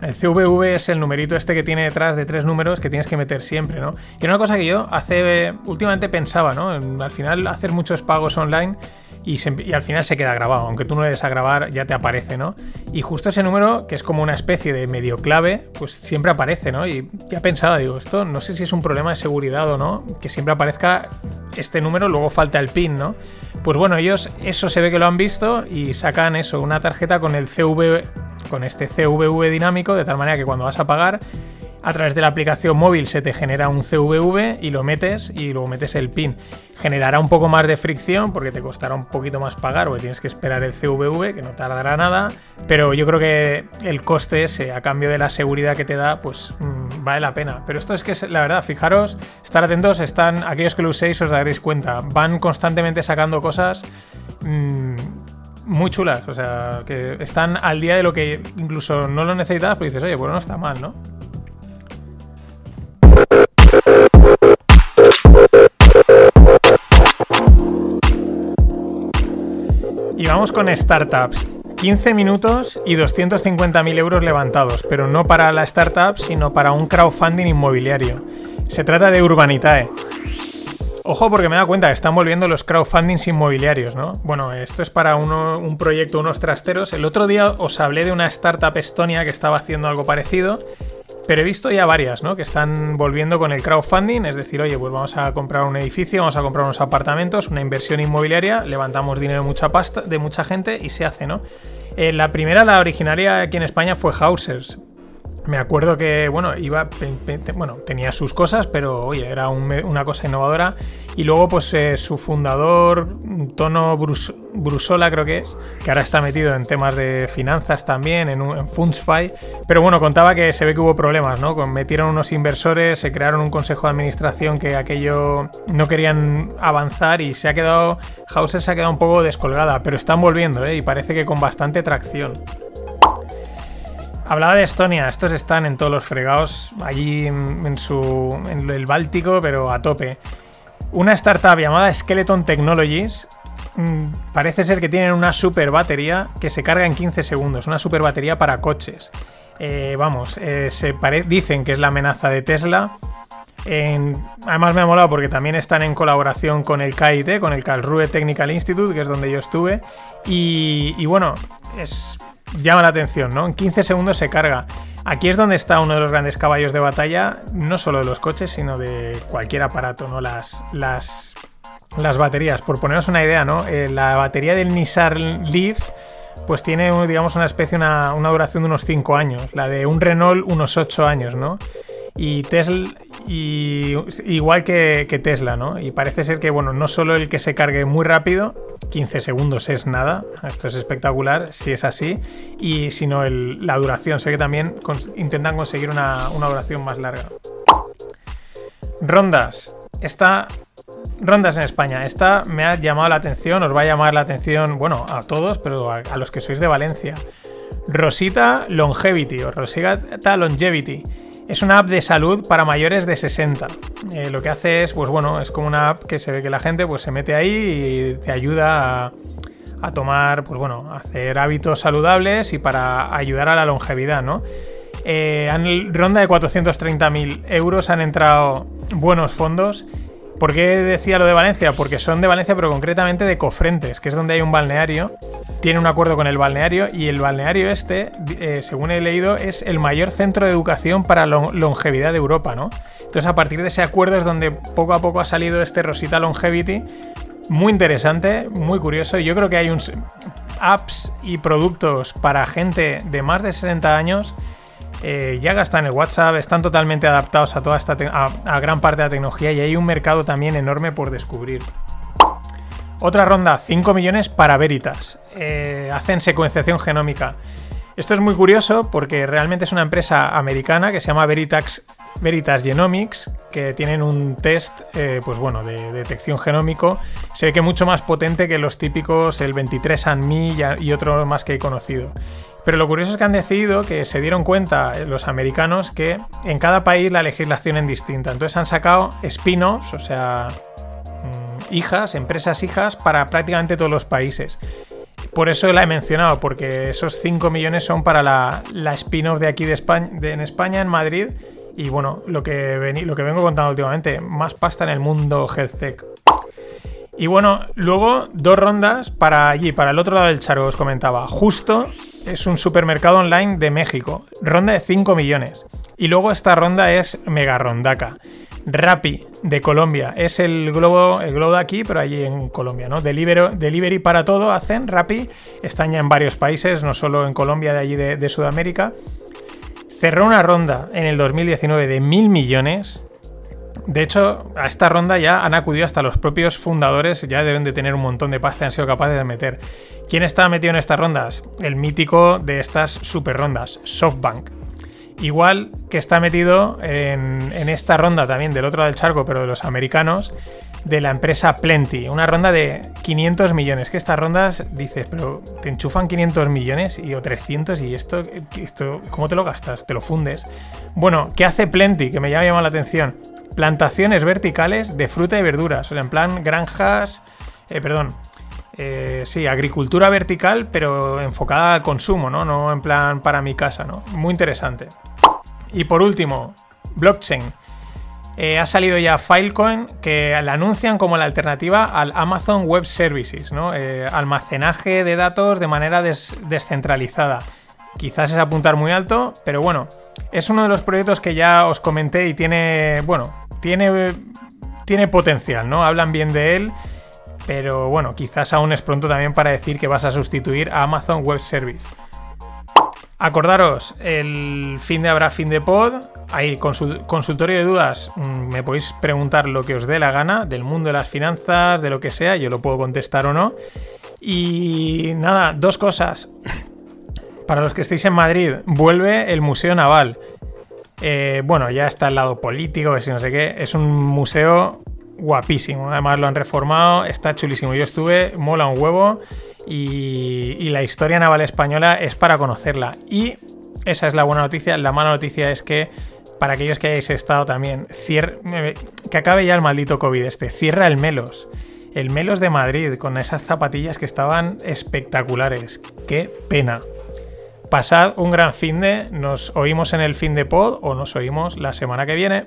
El CVV es el numerito este que tiene detrás de tres números que tienes que meter siempre, ¿no? Y era una cosa que yo hace últimamente pensaba, ¿no? Al final hacer muchos pagos online y, al final se queda grabado, aunque tú no le des a grabar ya te aparece, ¿no? Y justo ese número, que es como una especie de medio clave, pues siempre aparece, ¿no? Y ya pensaba, digo, esto no sé si es un problema de seguridad o no, que siempre aparezca este número, luego falta el PIN, ¿no? Pues bueno, ellos eso se ve que lo han visto y sacan eso, una tarjeta con el CV, con este CVV dinámico, de tal manera que cuando vas a pagar, a través de la aplicación móvil se te genera un CVV y lo metes y luego metes el PIN. Generará un poco más de fricción porque te costará un poquito más pagar porque tienes que esperar el CVV, que no tardará nada, pero yo creo que el coste ese a cambio de la seguridad que te da, pues mm, vale la pena. Pero esto es que la verdad, fijaros, estar atentos, están aquellos que lo uséis os daréis cuenta, van constantemente sacando cosas mm, muy chulas, o sea, que están al día de lo que incluso no lo necesitas, pero dices, oye, pues no está mal, ¿no? Vamos con startups. 15 minutos y 250.000 euros levantados, pero no para la startup, sino para un crowdfunding inmobiliario. Se trata de Urbanitae. Ojo porque me dado cuenta que están volviendo los crowdfundings inmobiliarios, ¿no? Bueno, esto es para un proyecto, unos trasteros. El otro día os hablé de una startup estonia que estaba haciendo algo parecido, pero he visto ya varias, ¿no? Que están volviendo con el crowdfunding, es decir, oye, pues vamos a comprar un edificio, vamos a comprar unos apartamentos, una inversión inmobiliaria, levantamos dinero de mucha pasta, de mucha gente y se hace, ¿no? Eh, la primera, la originaria aquí en España fue Hausers. Me acuerdo que, bueno, iba, bueno, tenía sus cosas, pero oye, era una cosa innovadora. Y luego, pues eh, su fundador, Tono Brus- Brusola, creo que es, que ahora está metido en temas de finanzas también, en, un- en FundsFi. Pero bueno, contaba que se ve que hubo problemas, ¿no? Metieron unos inversores, se crearon un consejo de administración que aquello no querían avanzar y se ha quedado, Hauser se ha quedado un poco descolgada, pero están volviendo, ¿eh? Y parece que con bastante tracción. Hablaba de Estonia, estos están en todos los fregados, allí en, su, en el Báltico, pero a tope. Una startup llamada Skeleton Technologies mm, parece ser que tienen una super batería que se carga en 15 segundos, una super batería para coches. Eh, vamos, eh, dicen que es la amenaza de Tesla. Además me ha molado porque también están en colaboración con el KIT, con el Karlsruhe Technical Institute, que es donde yo estuve. Y, y bueno, es, llama la atención, ¿no? En 15 segundos se carga. Aquí es donde está uno de los grandes caballos de batalla, no solo de los coches, sino de cualquier aparato, ¿no? Las, las, las baterías. Por poneros una idea, ¿no? Eh, la batería del Nissan Leaf pues tiene, digamos, una especie, una, una duración de unos 5 años. La de un Renault, unos 8 años, ¿no? Y Tesla y igual que, Tesla, ¿no? Y parece ser que, bueno, no solo el que se cargue muy rápido, 15 segundos es nada, esto es espectacular, si es así, y sino la duración, sé que también intentan conseguir una, una, duración más larga. Rondas, esta... Rondas en España, esta me ha llamado la atención, os va a llamar la atención, bueno, a todos, pero a, a los que sois de Valencia. Rosita Longevity o Rosita Longevity es una app de salud para mayores de 60. Eh, lo que hace es, pues bueno, es como una app que se ve que la gente pues, se mete ahí y te ayuda a, tomar, pues bueno, a hacer hábitos saludables y para ayudar a la longevidad, ¿no? Eh, en ronda de 430.000 euros han entrado buenos fondos ¿Por qué decía lo de Valencia? Porque son de Valencia, pero concretamente de Cofrentes, que es donde hay un balneario. Tiene un acuerdo con el balneario y el balneario este, eh, según he leído, es el mayor centro de educación para longevidad de Europa, ¿no? Entonces, a partir de ese acuerdo es donde poco a poco ha salido este Rosita Longevity. Muy interesante, muy curioso. Yo creo que hay apps y productos para gente de más de 60 años eh, ya gastan el WhatsApp, están totalmente adaptados a toda esta a, gran parte de la tecnología y hay un mercado también enorme por descubrir. Otra ronda, 5 millones para Veritas. Eh, hacen secuenciación genómica. Esto es muy curioso porque realmente es una empresa americana que se llama Veritas, Genomics, que tienen un test eh, pues bueno, de, detección genómico. Se ve que mucho más potente que los típicos el 23andMe y, y otros más que he conocido. Pero lo curioso es que han decidido que se dieron cuenta eh, los americanos que en cada país la legislación es distinta. Entonces han sacado spin-offs, o sea, mm, hijas, empresas hijas para prácticamente todos los países. Por eso la he mencionado, porque esos 5 millones son para la, spin-off de aquí de España, en España, en Madrid. Y bueno, lo que, lo que vengo contando últimamente, más pasta en el mundo health tech. Y bueno, luego dos rondas para allí, para el otro lado del charco, os comentaba. Justo es un supermercado online de México. Ronda de 5 millones. Y luego esta ronda es mega rondaca. Rappi de Colombia. Es el globo, el globo de aquí, pero allí en Colombia, ¿no? Delivery, delivery para todo hacen Rappi. Están ya en varios países, no solo en Colombia, de allí de, de Sudamérica. Cerró una ronda en el 2019 de mil millones de hecho, a esta ronda ya han acudido hasta los propios fundadores, ya deben de tener un montón de pasta han sido capaces de meter. ¿Quién está metido en estas rondas? El mítico de estas super rondas, SoftBank. Igual que está metido en, esta ronda también del otro lado del charco, pero de los americanos, de la empresa Plenty. Una ronda de 500 millones. Que estas rondas dices, pero te enchufan 500 millones y o 300 y esto, esto ¿cómo te lo gastas? ¿Te lo fundes? Bueno, ¿qué hace Plenty? Que me llama la atención plantaciones verticales de fruta y verduras. O sea, en plan granjas, eh, perdón, eh, sí, agricultura vertical, pero enfocada al consumo, ¿no? No en plan para mi casa, ¿no? Muy interesante. Y por último, blockchain. Eh, ha salido ya Filecoin que la anuncian como la alternativa al Amazon Web Services, ¿no? almacenaje de datos de manera descentralizada. Quizás es apuntar muy alto, pero bueno, es uno de los proyectos que ya os comenté y tiene, bueno, tiene, tiene potencial, ¿no? Hablan bien de él, pero bueno, quizás aún es pronto también para decir que vas a sustituir a Amazon Web Service. Acordaros, el fin de habrá fin de pod. Hay consultorio de dudas. Mm, me podéis preguntar lo que os dé la gana del mundo de las finanzas, de lo que sea. Yo lo puedo contestar o no. Y nada, dos cosas. Para los que estéis en Madrid, vuelve el Museo Naval. Eh, bueno, ya está el lado político, si no sé qué. Es un museo guapísimo. Además lo han reformado, está chulísimo. Yo estuve, mola un huevo. Y, la historia naval española es para conocerla. Y esa es la buena noticia. La mala noticia es que para aquellos que hayáis estado también, que acabe ya el maldito COVID este. Cierra el Melos. El Melos de Madrid con esas zapatillas que estaban espectaculares. Qué pena. Pasad un gran fin de. Nos oímos en el fin de pod o nos oímos la semana que viene.